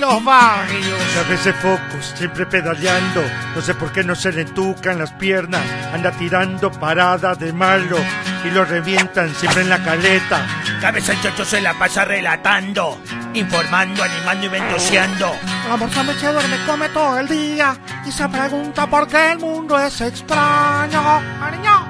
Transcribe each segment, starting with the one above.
en los barrios. A veces focos, siempre pedaleando. No sé por qué no se le entucan las piernas. Anda tirando parada de malo y lo revientan siempre en la caleta. Cabeza el chocho se la pasa relatando, informando, animando y ventoseando. La morsa me se duerme, come todo el día y se pregunta por qué el mundo es extraño. Ariño.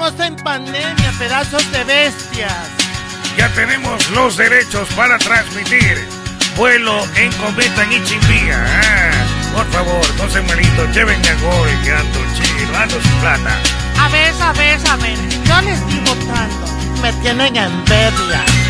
Estamos en pandemia, pedazos de bestias. Ya tenemos los derechos para transmitir vuelo en cometa en Ichimbía. Ah, por favor, no se malito, llévenme a gol, que ando chido, ando sin plata. A ver, a ver, a ver, yo les estoy votando. Me tienen envidia.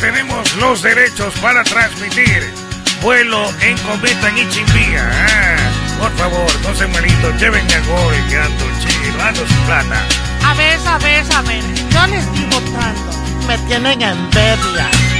Tenemos los derechos para transmitir vuelo en cometa en Ichimbía. Ah, por favor, no se llévenme a gol, que ando chido, ando sin plata. A ver, a ver, a ver, yo les estoy votando. Me tienen envidia.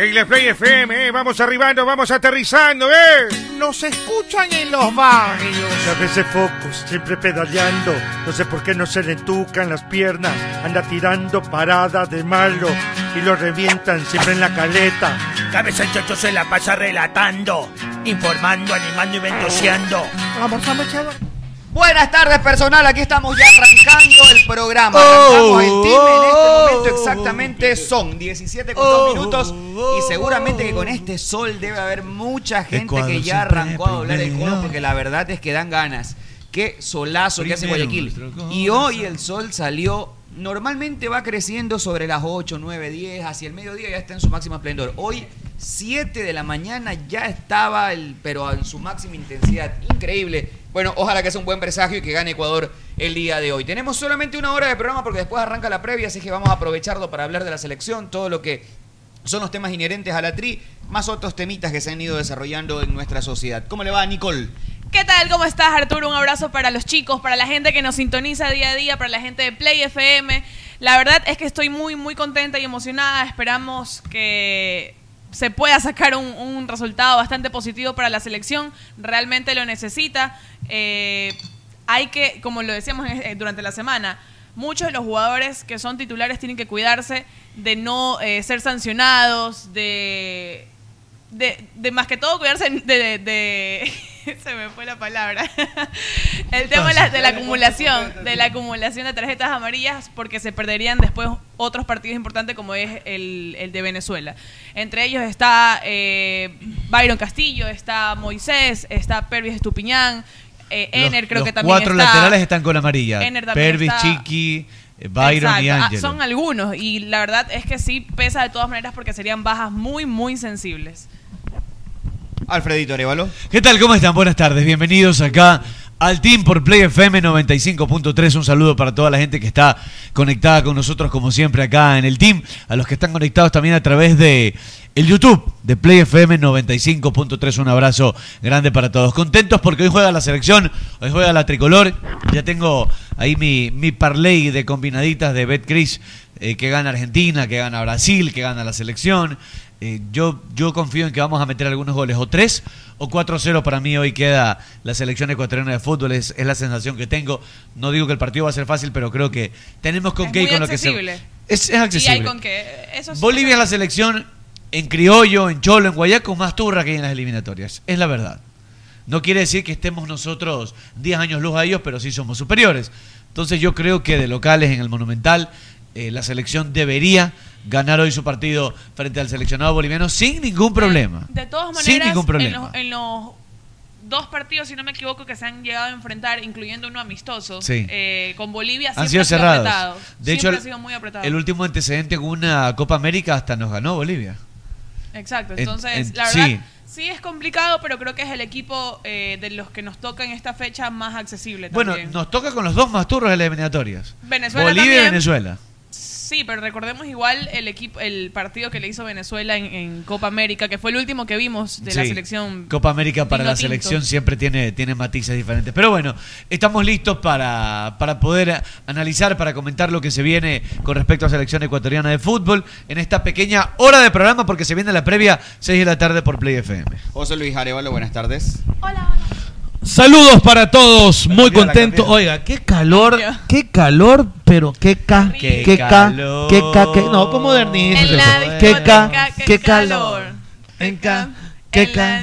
En la Play FM, eh, vamos arribando, vamos aterrizando, ¿eh? Nos escuchan en los barrios. A veces focos, siempre pedaleando. No sé por qué no se le entucan las piernas. Anda tirando parada de malo y lo revientan siempre en la caleta. Cabeza el chocho se la pasa relatando, informando, animando y ventoseando. Chévere. Buenas tardes personal, aquí estamos ya arrancando el programa. Arrancamos el team en este momento exactamente son 17 con 2 minutos y seguramente que con este sol debe haber mucha gente que ya arrancó a doblar el codo porque la verdad es que dan ganas. Qué solazo que hace Guayaquil. Y hoy el sol salió, normalmente va creciendo sobre las 8, 9, 10, hacia el mediodía ya está en su máximo esplendor. Hoy 7 de la mañana ya estaba, el, pero en su máxima intensidad. Increíble. Bueno, ojalá que sea un buen presagio y que gane Ecuador el día de hoy. Tenemos solamente una hora de programa porque después arranca la previa, así que vamos a aprovecharlo para hablar de la selección, todo lo que son los temas inherentes a la tri, más otros temitas que se han ido desarrollando en nuestra sociedad. ¿Cómo le va, Nicole? ¿Qué tal? ¿Cómo estás, Arturo? Un abrazo para los chicos, para la gente que nos sintoniza día a día, para la gente de Play FM. La verdad es que estoy muy, muy contenta y emocionada. Esperamos que se pueda sacar un, resultado bastante positivo para la selección. Realmente lo necesita. Eh, hay que, como lo decíamos eh, durante la semana, muchos de los jugadores que son titulares tienen que cuidarse de no eh, ser sancionados, de, de, de más que todo cuidarse de... se me fue la palabra. El tema de la, de la acumulación, de la acumulación de tarjetas amarillas, porque se perderían después otros partidos importantes como es el, el de Venezuela. Entre ellos está eh, Byron Castillo, está Moisés, está Pervis Estupiñán, eh, Ener Los- creo los que también cuatro está. laterales están con amarilla. Pervis, está- Chiqui, eh, Byron y Exacto. Ah, son algunos y la verdad es que sí pesa de todas maneras porque serían bajas muy, muy sensibles. Alfredito Arevalo. ¿Qué tal? ¿Cómo están? Buenas tardes. Bienvenidos acá al Team por Play FM 95.3. Un saludo para toda la gente que está conectada con nosotros como siempre acá en el Team. A los que están conectados también a través de el YouTube de Play FM 95.3. Un abrazo grande para todos. Contentos porque hoy juega la selección, hoy juega la tricolor. Ya tengo ahí mi, mi parlay de combinaditas de BetCris eh, que gana Argentina, que gana Brasil, que gana la selección. Eh, yo, yo confío en que vamos a meter algunos goles, o 3 o 4-0 para mí hoy queda la selección ecuatoriana de fútbol, es, es la sensación que tengo. No digo que el partido va a ser fácil, pero creo que tenemos con Es qué y con lo que se... Es, es Y accesible. hay con que eso sí- Bolivia es la selección en criollo, en cholo, en guayaco, más turra que hay en las eliminatorias. Es la verdad. No quiere decir que estemos nosotros 10 años luz a ellos, pero sí somos superiores. Entonces yo creo que de locales en el Monumental, eh, la selección debería ganar hoy su partido frente al seleccionado boliviano sin ningún problema. De todas maneras, sin ningún En, problema. los, en los dos partidos, si no me equivoco, que se han llegado a enfrentar, incluyendo uno amistoso, Sí. eh, con Bolivia Han siempre sido cerrados. apretado. De hecho, Siempre el, ha sido muy apretado. el último antecedente en una Copa América hasta nos ganó Bolivia. Exacto, en- entonces en- la verdad sí. sí. es complicado, pero creo que es el equipo eh, de los que nos toca en esta fecha más accesible Bueno, también. nos toca con los dos más turros de las eliminatorias. Venezuela Bolivia y. Venezuela. Sí, pero recordemos igual el equipo, el partido que le hizo Venezuela en, en Copa América, que fue el último que vimos de la selección. Copa América para la selección siempre tiene, tiene matices diferentes. Pero bueno, estamos listos para, para poder analizar, para comentar lo que se viene con respecto a la selección ecuatoriana de fútbol en esta pequeña hora de programa porque se viene la previa 6 de la tarde por Play FM. José Luis Arevalo, buenas tardes. Saludos para todos, muy contento. Oiga, qué calor, qué calor, pero qué ca, Qué qué ca, calor. qué ca, qué no. En la qué ca, qué calor. En ca, qué ca,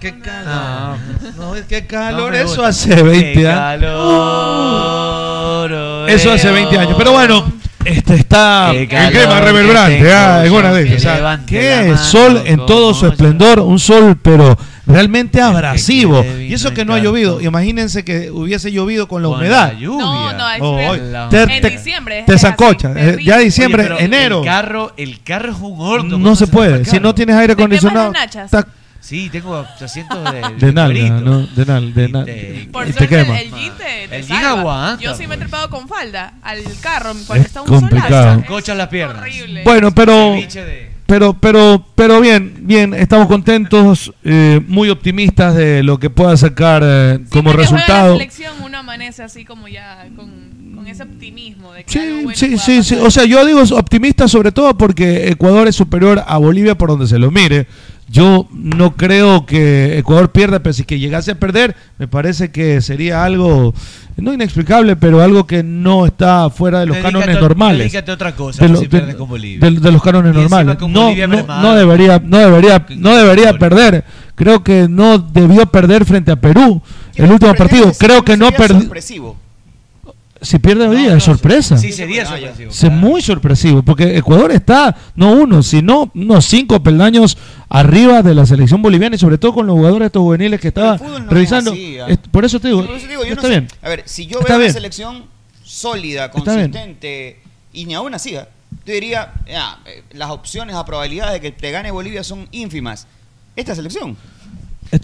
qué calor. No, es que No calor, eso hace 20 Qué años. calor, Eso hace 20 años. Pero bueno, este está Qué en calor crema que reverberante, tengo ah, es de que ah. levante Qué la mano sol en todo su esplendor, un sol pero realmente abrasivo. Y eso que no ha llovido. Imagínense que hubiese llovido con la Con humedad. la lluvia. No, no, es Oh. La- Te- en diciembre. es- te es así, zancocha. Eh. Ya diciembre, Oye, enero. El carro, el carro es un horno. No ¿cómo se puede. el Si no tienes aire ¿Te quemas acondicionado. Sí, tengo asientos de, de nalga, cuerito. ¿no? De nal, de nal. te- Por Y te suerte, quema. el, jean te, te El jean salva. aguanta, Yo sí me he pues. trepado con falda al carro cuando Es está un complicado. solazo. Cocha las piernas. horrible. Bueno, pero Ceviche de- pero, pero, pero bien, bien, estamos contentos, eh, muy optimistas de lo que pueda sacar eh, como Siempre que juega resultado. la selección uno amanece así como ya con, con ese optimismo de que algo Sí, bueno sí, pueda sí, sí. pasar. O sea, yo digo optimista sobre todo porque Ecuador es superior a Bolivia por donde se lo mire. Yo no creo que Ecuador pierda, pero si que llegase a perder, me parece que sería algo, no inexplicable, pero algo que no está fuera de los Dedícate cánones a- normales. dedícate a otra cosa, De, lo- si de- pierdes con Bolivia. de- de los cánones Y normales. con No, no debería, no debería, no debería perder. Creo que no debió perder frente a Perú el último partido. Creo que no perdió. Si pierde hoy día, es sorpresa. Sí, sería sorpresivo. Es muy sorpresivo, porque Ecuador está, no uno, sino unos cinco peldaños arriba de la selección boliviana y sobre todo con los jugadores estos juveniles que estaba no revisando. es así, ¿ah? Es- Por eso te digo, Por eso digo, yo no está sé. bien. A ver, si yo Está veo bien. una selección sólida, consistente y ni aún así, ¿ah? yo diría, ya, eh, las opciones, las probabilidades de que te gane Bolivia son ínfimas. Esta selección.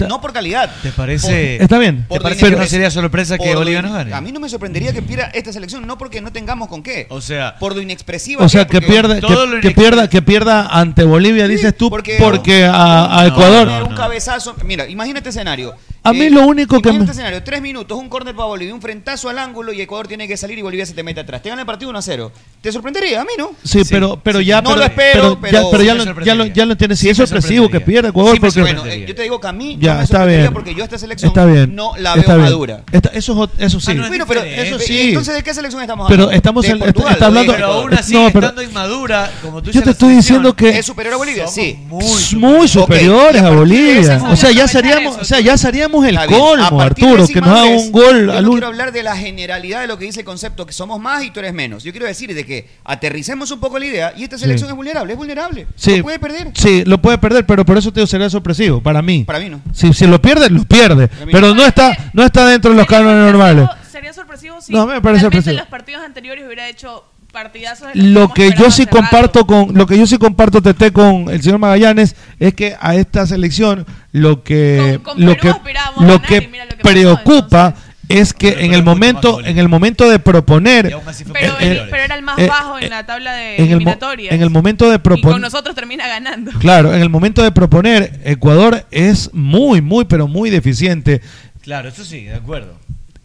No por calidad. ¿Te parece- por- Está bien. ¿Te parece dinero. que no sería sorpresa que Bolivia nos gane? A mí no me sorprendería que pierda esta selección, no porque no tengamos con qué. O sea, por lo inexpresiva O sea, que, que pierda, que, que pierda, que pierda ante Bolivia, dices tú, porque, a, a Ecuador. un cabezazo. Mira, imagínate escenario. A mí lo único que Imagínate me- escenario, tres minutos, un córner para Bolivia, un frentazo al ángulo y Ecuador tiene que salir y Bolivia se te mete atrás. Te gana el partido 1 a 0. ¿Te sorprendería? A mí no. Sí, pero, pero ya, No pero, lo espero, pero, ya, pero lo, ya, lo, ya lo entiendes. Si es sorpresivo que pierda Ecuador, Sí, porque. bueno, eh, yo te digo que a mí Ya, no me está bien. porque yo a esta selección Está bien. no la veo está bien. madura. Esta- eso, es ot- eso sí. Bueno, pero Eso eh, sí. entonces ¿de qué selección estamos Pero hablando? estamos De en- Portugal, está hablando- de Pero aún así, No, pero- estando inmadura, como tú Yo dices, te la estoy selección, diciendo que ¿Es superior a Bolivia? Sí. muy, superiores Ok, y a Bolivia. O sea, ya seríamos, o sea, ya seríamos el Está bien. A colmo, partir de Arturo, que nos haga un gol Yo al no quiero hablar de la generalidad de lo que dice el concepto, que somos más y tú eres menos. Yo quiero decir de que aterricemos un poco la idea y esta Sí. selección es vulnerable, es vulnerable. Sí, No puede perder. Sí, lo puede perder, pero por eso te digo, sería sorpresivo, para mí. Para mí no. Si, si lo pierde, lo pierde. Pero no. está, no está dentro de los cánones normales. Sería sorpresivo si No, me parece realmente sorpresivo. en los partidos anteriores hubiera hecho partidazos. de los Lo hemos que yo esperado sí hace rato. comparto con, lo que yo sí comparto Tete con el señor Magallanes es que a esta selección lo que Con- con lo Perú que aspirábamos a lo ganar que mira lo que preocupa es que en el momento en el momento de proponer Pero, eh, el- pero era el más eh, bajo en la tabla de en el, eliminatorias. en el momento de y con proponer nosotros termina ganando. Claro, en el momento de proponer, Ecuador es muy, muy, pero muy deficiente. Claro, eso sí, de acuerdo.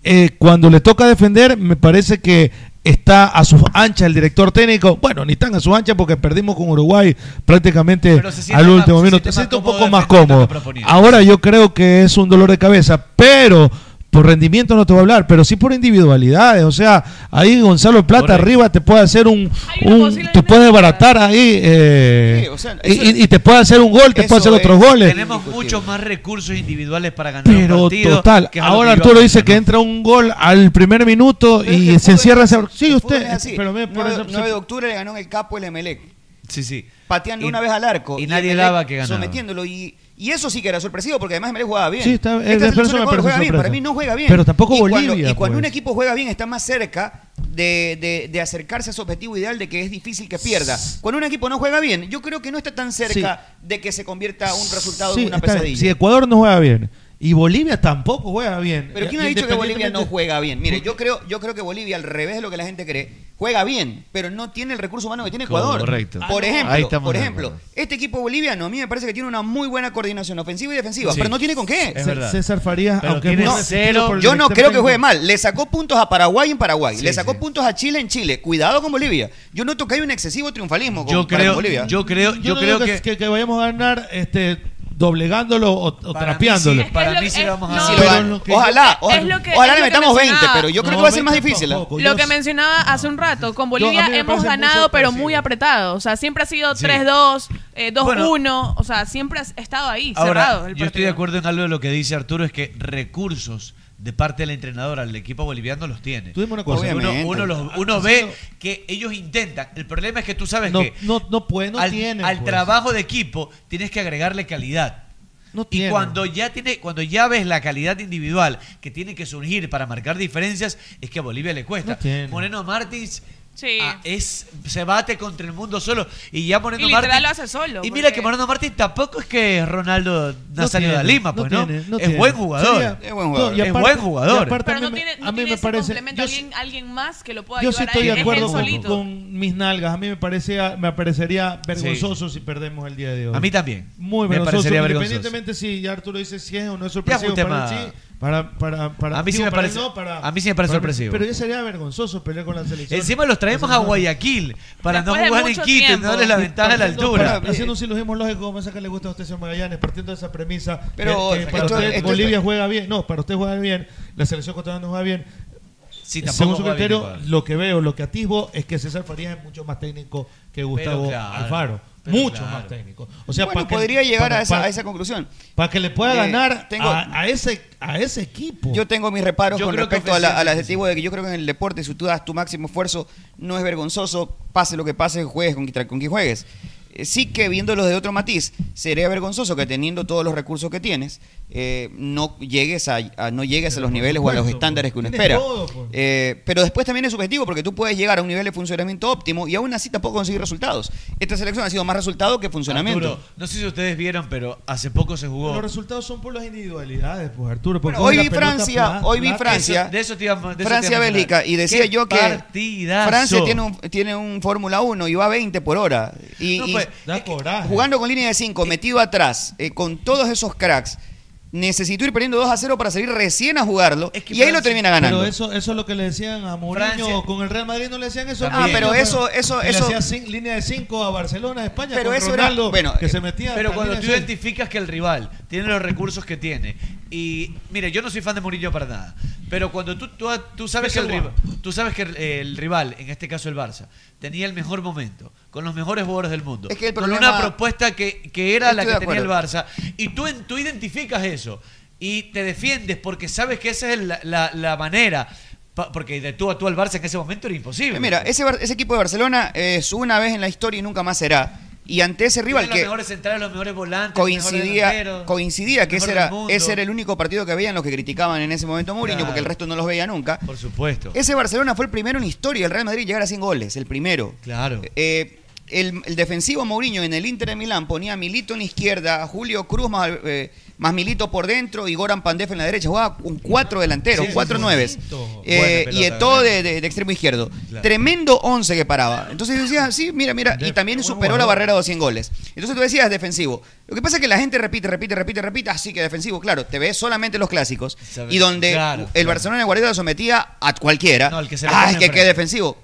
Eh, cuando le toca defender, me parece que está a su ancha el director técnico. Bueno, ni tan a su ancha porque perdimos con Uruguay prácticamente se al más- último se minuto. siente Se siente un poco más cómodo. Ahora yo creo que es un dolor de cabeza, pero por rendimiento no te voy a hablar, pero sí por individualidades. O sea, ahí Gonzalo Plata Correcto. arriba te puede hacer un, un- te puede baratar ahí eh, Sí, o sea, y- te puede hacer un gol, te puede hacer otros es- goles. Tenemos muchos más recursos individuales para ganar un Pero partido. total, que ahora Arturo dice que entra un gol al primer minuto Pero y se encierra es ese... Sí, usted, pero me 9, parece- 9 de octubre le ganó el capo el Emelec. Sí, sí. Pateando Y- una vez al arco. y nadie daba que ganaba. Sometiéndolo. Y, y eso sí que era sorpresivo porque además Emelec jugaba bien. Sí, está- eh, Esta parece juega bien. Para mí no juega bien. Pero tampoco y Cuando, Bolivia, y cuando pues. un equipo juega bien está más cerca de, de- de acercarse a su objetivo ideal de que es difícil que pierda. Cuando un equipo no juega bien, yo creo que no está tan cerca de que se convierta un resultado Sí, en una bien. pesadilla. Si Ecuador no juega bien y Bolivia tampoco juega bien. Pero ¿quién ha dicho que Bolivia no juega bien? Mire, yo creo, yo creo que Bolivia, al revés de lo que la gente cree, juega bien, pero no tiene el recurso humano que tiene Ecuador. Correcto. Por Ahí ejemplo, por ejemplo, este equipo boliviano a mí me parece que tiene una muy buena coordinación ofensiva y defensiva, Sí. pero no tiene con qué. Es verdad. César Farías, Pero aunque muy cero- resistido por el Yo no creo que juegue mal. Le sacó puntos a Paraguay en Paraguay. Sí, Le sacó sí. puntos a Chile en Chile. Cuidado con Bolivia. Yo noto que hay un excesivo triunfalismo con, Yo creo, Bolivia. yo creo, Yo, yo no creo que, que, que vayamos a ganar este, doblegándolo o, o Para mí trapeándolo. sí, para Es mí sí es- vamos a no. Que- ojalá, ojalá, que- ojalá le metamos 20, mencionaba. pero yo creo No, que va a ser más 20 difícil. tampoco. Lo Yo- que mencionaba hace un rato, con Yo- Bolivia mí me hemos ganado, pero parecido. muy apretado. O sea, siempre ha sido Sí. 3-2, eh, 2-1. Bueno. o sea, siempre ha estado ahí, cerrado. Ahora, el yo estoy de acuerdo en algo de lo que dice Arturo, es que recursos de parte del entrenador al equipo boliviano los tiene. Tú dime una cosa. Uno, uno los- uno ve que ellos intentan. El problema es que tú sabes No, que no, no puede, no al, al pues. trabajo de equipo tienes que agregarle calidad. No Y cuando ya tiene, cuando ya ves la calidad individual que tiene que surgir para marcar diferencias, es que a Bolivia le cuesta. No. Moreno Martins Sí. ah, es, se bate contra el mundo solo. Y ya Moreno Y Martín. lo hace solo, Y mira porque- que Moreno Martín tampoco es que Ronaldo Nazario tiene, de Lima, no pues, ¿no? tiene, no es tiene. buen jugador. Sería- Es buen jugador. No, y Es buen jugador. y aparte Pero a no mí me- tiene, no a mí tiene me ese parece. complemento, yo sí- alguien, alguien más que lo pueda Yo sí ayudar a estoy de acuerdo con, solito. con mis nalgas. A mí me parecía, me parecería vergonzoso si perdemos el día de hoy. A mí también. Muy Me vergonzoso. parecería vergonzoso. Independientemente si ya Arturo dice si es o no es Ya sorpresivo es un para sí. Para, para, para, A mí sí digo, me parece- no, para- a mí sí me parece para- sorpresivo. Pero ya sería vergonzoso pelear con la selección. Encima los traemos a Guayaquil para Después no jugar en Quito y tiempo. darle la ventaja de la altura. para- haciendo un silogismo lógico, como esa que le gusta a usted, señor Magallanes, partiendo de esa premisa. Pero que, que para esto- usted esto- Bolivia juega bien. No, para usted juega bien. La selección ecuatoriana no juega bien. Sí, Según su criterio, lo que veo, lo que atisbo es que César Farías es mucho más técnico que Gustavo claro, Alfaro. Pero Mucho claro. más técnico. O sea, bueno, para que- podría llegar para- a, esa, para- a esa conclusión. Para que le pueda Eh, ganar tengo- a, a ese, a ese equipo. Yo tengo mis reparos Yo con que respecto a la- al adjetivo de que yo creo que en el deporte, si tú das tu máximo esfuerzo, no es vergonzoso, pase lo que pase, juegues con, quien- con quien juegues. Eh, Sí que viéndolo de otro matiz, sería vergonzoso que teniendo todos los recursos que tienes, eh, no llegues a, a- no llegues a los niveles o a los estándares que uno espera. todo, pues. Eh, pero después también es subjetivo porque tú puedes llegar a un nivel de funcionamiento óptimo y aún así tampoco conseguir resultados. Esta selección ha sido más resultado que funcionamiento. Arturo, no sé si ustedes vieron, pero hace poco se jugó. Los resultados son por las individualidades, pues Arturo. Bueno, hoy vi pelota Francia, hoy vi Francia. Eso- de eso te iba- de eso te iba a Francia-Bélgica y decía ¡Qué yo que partidazo! Francia tiene un, tiene un Fórmula 1 y va a 20 por hora. Y, No, y pues, Da coraje. jugando con línea de 5, metido atrás, eh, con todos esos cracks, necesitó ir perdiendo 2 a 0 para salir recién a jugarlo Es que y ahí lo Francia- termina ganando. Pero eso, eso es lo que le decían a Mourinho Francia- con el Real Madrid, no le decían eso. También. Ah, pero eso- eso- Que eso- Le hacía cin- línea de 5 a Barcelona, a España, Pero con eso era- Ronaldo, bueno, que se metía. Pero cuando línea tú de seis. identificas que el rival tiene los recursos que tiene y mire, yo no soy fan de Murillo para nada, pero cuando tú tú, tú sabes que el va. rival, tú sabes que el, el rival, en este caso el Barça, tenía el mejor momento, con los mejores jugadores del mundo, Es que el con una propuesta que, que era la que tenía el. Barça y tú tú identificas eso y te defiendes porque sabes que esa es la, la- la manera pa- porque de tú a tú al Barça en ese momento era imposible. Eh, Mira, ese, ese equipo de Barcelona es una vez en la historia y nunca más será. Y ante ese rival los que mejores centrales, los mejores volantes, los mejores coincidía, delanteros, coincidía que ese era, ese era el único partido que veían los que criticaban en ese momento Mourinho, Claro. porque el resto no los veía nunca. Por supuesto. Ese Barcelona fue el primero en historia del Real Madrid llegar a 100 goles, el primero. Claro. Eh, el, el defensivo Mourinho en el Inter de Milán ponía a Milito en la izquierda, Julio Cruz más, eh, más Milito por dentro y Goran Pandef en la derecha. Jugaba un cuatro delanteros, Sí, cuatro sí, nueves. Eh, y todo de, de- de extremo izquierdo. Claro. Tremendo 11 que paraba. Entonces yo decía, sí, mira, mira. Y también superó la barrera de los 100 goles. Entonces tú decías defensivo. Lo que pasa es que la gente repite, repite, repite, repite. Así que defensivo, claro, te ves solamente los clásicos. Y donde claro, el claro. Barcelona de Guardiola sometía a cualquiera. No, el que se le ah, pone es que qué defensivo.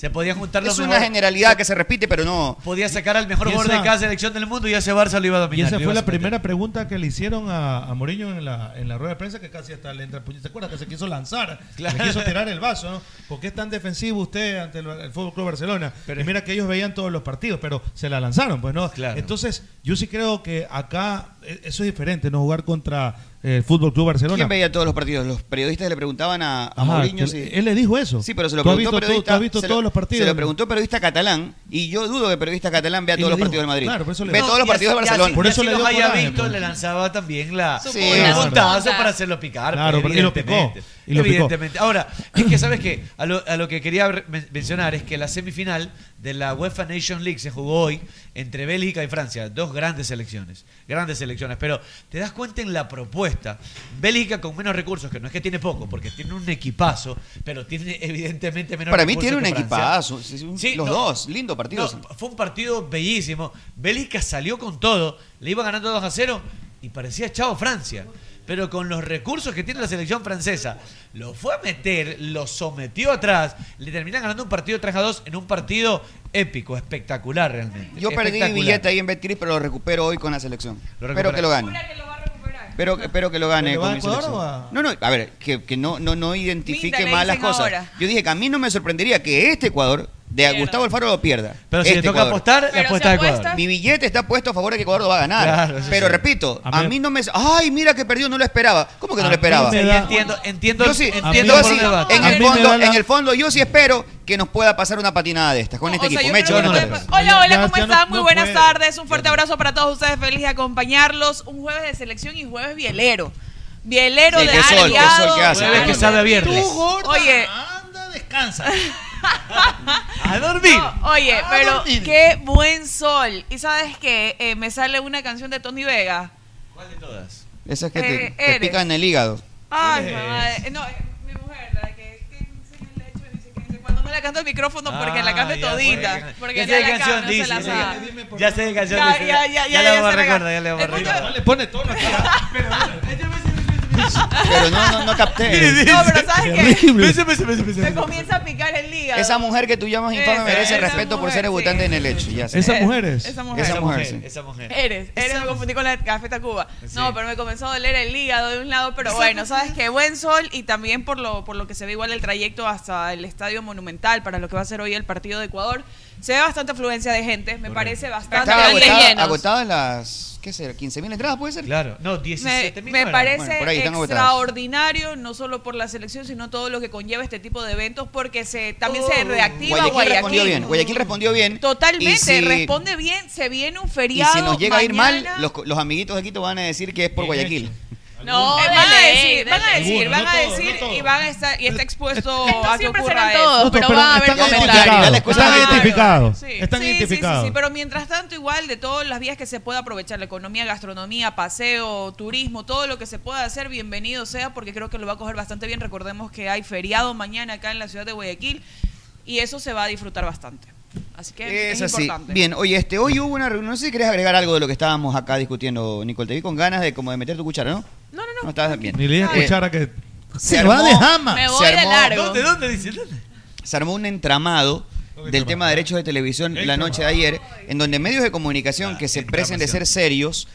Se podían juntar los Es una mejores- generalidad que se repite, pero no. Podía sacar al mejor Y jugador esa- de cada selección del mundo y ese Barça lo iba a Y dominar. esa lo fue la primera pregunta que le hicieron a, a Mourinho en la, en la rueda de prensa, que casi hasta le entra el puño. ¿Se acuerda que se quiso lanzar? Claro. Le quiso tirar el vaso, ¿no? ¿Por qué es tan defensivo usted ante el, el Fútbol Club Barcelona? Pero- y mira que ellos veían todos los partidos, pero se la lanzaron, pues, ¿no? Claro. Entonces, yo sí creo que acá eso es diferente, no jugar contra eh, el Fútbol Club Barcelona. ¿Quién veía todos los partidos? Los periodistas le preguntaban a, a Ajá, Mourinho que si- Él le dijo eso. Sí, pero se lo preguntó visto, tú- periodista. tú has visto se lo- todos los partidos. Se lo preguntó periodista catalán y yo dudo que periodista catalán vea Y todos los partidos del Madrid. claro, por eso le Ve todos los partidos de Barcelona. así- Por y eso así le dio haya coraje, visto, pues. le lanzaba también la, un puntazo para hacerlo picar. Claro, y lo picó, evidentemente. y lo picó. evidentemente. Ahora, es que sabes que a lo, a lo que quería mencionar es que la semifinal de la UEFA Nation League se jugó hoy entre Bélgica y Francia, dos grandes selecciones, grandes selecciones, pero te das cuenta en la propuesta, Bélgica con menos recursos, que no es que tiene poco, porque tiene un equipazo, pero tiene evidentemente menos Para mí recursos tiene un que Francia. equipazo. sí, los no. dos, lindo partido. No, fue un partido bellísimo. Bélgica salió con todo, le iba ganando 2 a 0 y parecía chao Francia. Pero con los recursos que tiene la selección francesa, lo fue a meter, lo sometió atrás, le terminan ganando un partido 3 a 2 en un partido épico, espectacular realmente. Yo perdí Espectacular. billete ahí en Betcris, pero lo recupero hoy con la selección. Lo Espero que lo gane. Jura que lo va a recuperar. Espero, que lo gane ¿Pero con mi Ecuador selección. o a- No, no, a ver, que, que no, no, no identifique mal las cosas. ahora. Yo dije que a mí no me sorprendería que este Ecuador, de Pierda. Gustavo Alfaro, lo pierda. Pero si Este le toca Ecuador. apostar, la Pero apuesta si de Ecuador. apuesta- Mi billete está puesto a favor de que Ecuador lo va a ganar. Claro, eso pero sí. repito, A a mí- no me. ¡Ay, mira que perdió! No lo esperaba. ¿Cómo que no A lo esperaba? me da- entiendo, entiendo, Yo sí, entiendo yo mí por sí, dónde en A el, mí me fondo, da la- en el fondo, yo sí espero que nos pueda pasar una patinada de estas con este O sea, equipo. yo Mecho, creo que buenas puede tardes. pa- Hola, hola, Ya- ¿cómo ya no- están? Muy no buenas puede. tardes. Un fuerte abrazo para todos ustedes. Feliz de acompañarlos. Un jueves de selección y jueves bielero. Bielero Sí, de qué sol, qué aliado. sol que hace. Jueves que sabe a viernes. Oye, anda, descansa. A dormir. No, oye, pero qué buen sol. ¿Y sabes qué? Eh, me sale una canción de Tony Vega. ¿Cuál de todas? Esa es que Eh, te, te eres. pica en el hígado. Ay, mamá. eh, No, eh, mi mujer, la que, que enseña el lecho y dice que cuando no le canto el micrófono porque la Ah, ya, todita. pues. Porque Ya ya, sé la qué canción dice, la ya sé- Ya qué canción Ya, ya, ya, ya, le ya vamos a se la recordar, gana. ya le vamos a El punto- recordar. Le pone tono aquí. ¿ah? Pero no, no, no capté. No, pero ¿sabes qué? Me comienza a picar el hígado. Esa mujer que tú llamas infame Esa, merece esa respeto por mujer, ser debutante sí. en el hecho. Ya sé. Esa mujer. Esa Esa mujer, mujer, sí. esa mujer. Eres, eres, me confundí con la Café Tacuba. Sí. No, pero me comenzó a doler el hígado de un lado, pero bueno, sabes que buen sol y también por lo, por lo que se ve igual el trayecto hasta el Estadio Monumental para lo que va a ser hoy el partido de Ecuador, se ve bastante afluencia de gente, me parece bastante Estaba agotada, llenos. agotadas las, ¿qué será? ¿15.000 entradas puede ser? Claro, no, Me, 17 mil. me parece Bueno, extraordinario, no solo por la selección, sino todo lo que conlleva este tipo de eventos, porque se también se reactiva Guayaquil, Guayaquil. respondió bien. Guayaquil respondió bien. Totalmente, Y si- responde bien, se viene un Y feriado. si nos llega a ir mal, mañana. los, los amiguitos de Quito van a decir que es por Guayaquil. No, van a decir, de van a decir, van a decir y van a estar y está expuesto Esto a que ocurra eso. pero pero va a haber comentarios. Están identificados. Sí. Están identificados. Sí, sí, pero mientras tanto, igual de todas las vías que se pueda aprovechar, la economía, gastronomía, paseo, turismo, todo lo que se pueda hacer, bienvenido sea, porque creo que lo va a coger bastante bien. Recordemos que hay feriado mañana acá en la ciudad de Guayaquil y eso se va a disfrutar bastante. Así que es, Es así. importante. Bien, oye, este, hoy hubo una reunión. No sé si querés agregar algo de lo que estábamos acá discutiendo, Nicole. Te vi con ganas de como de meter tu cuchara, ¿no? No, no, no. No estabas bien. Ni le di a Eh, escuchar a que. se Se va de jama. Me se voy de armó- largo. ¿Dónde, dónde dice? ¿Dónde? se armó un entramado del tema de derechos de televisión la noche de ayer, en donde medios de comunicación que se presen de ser serios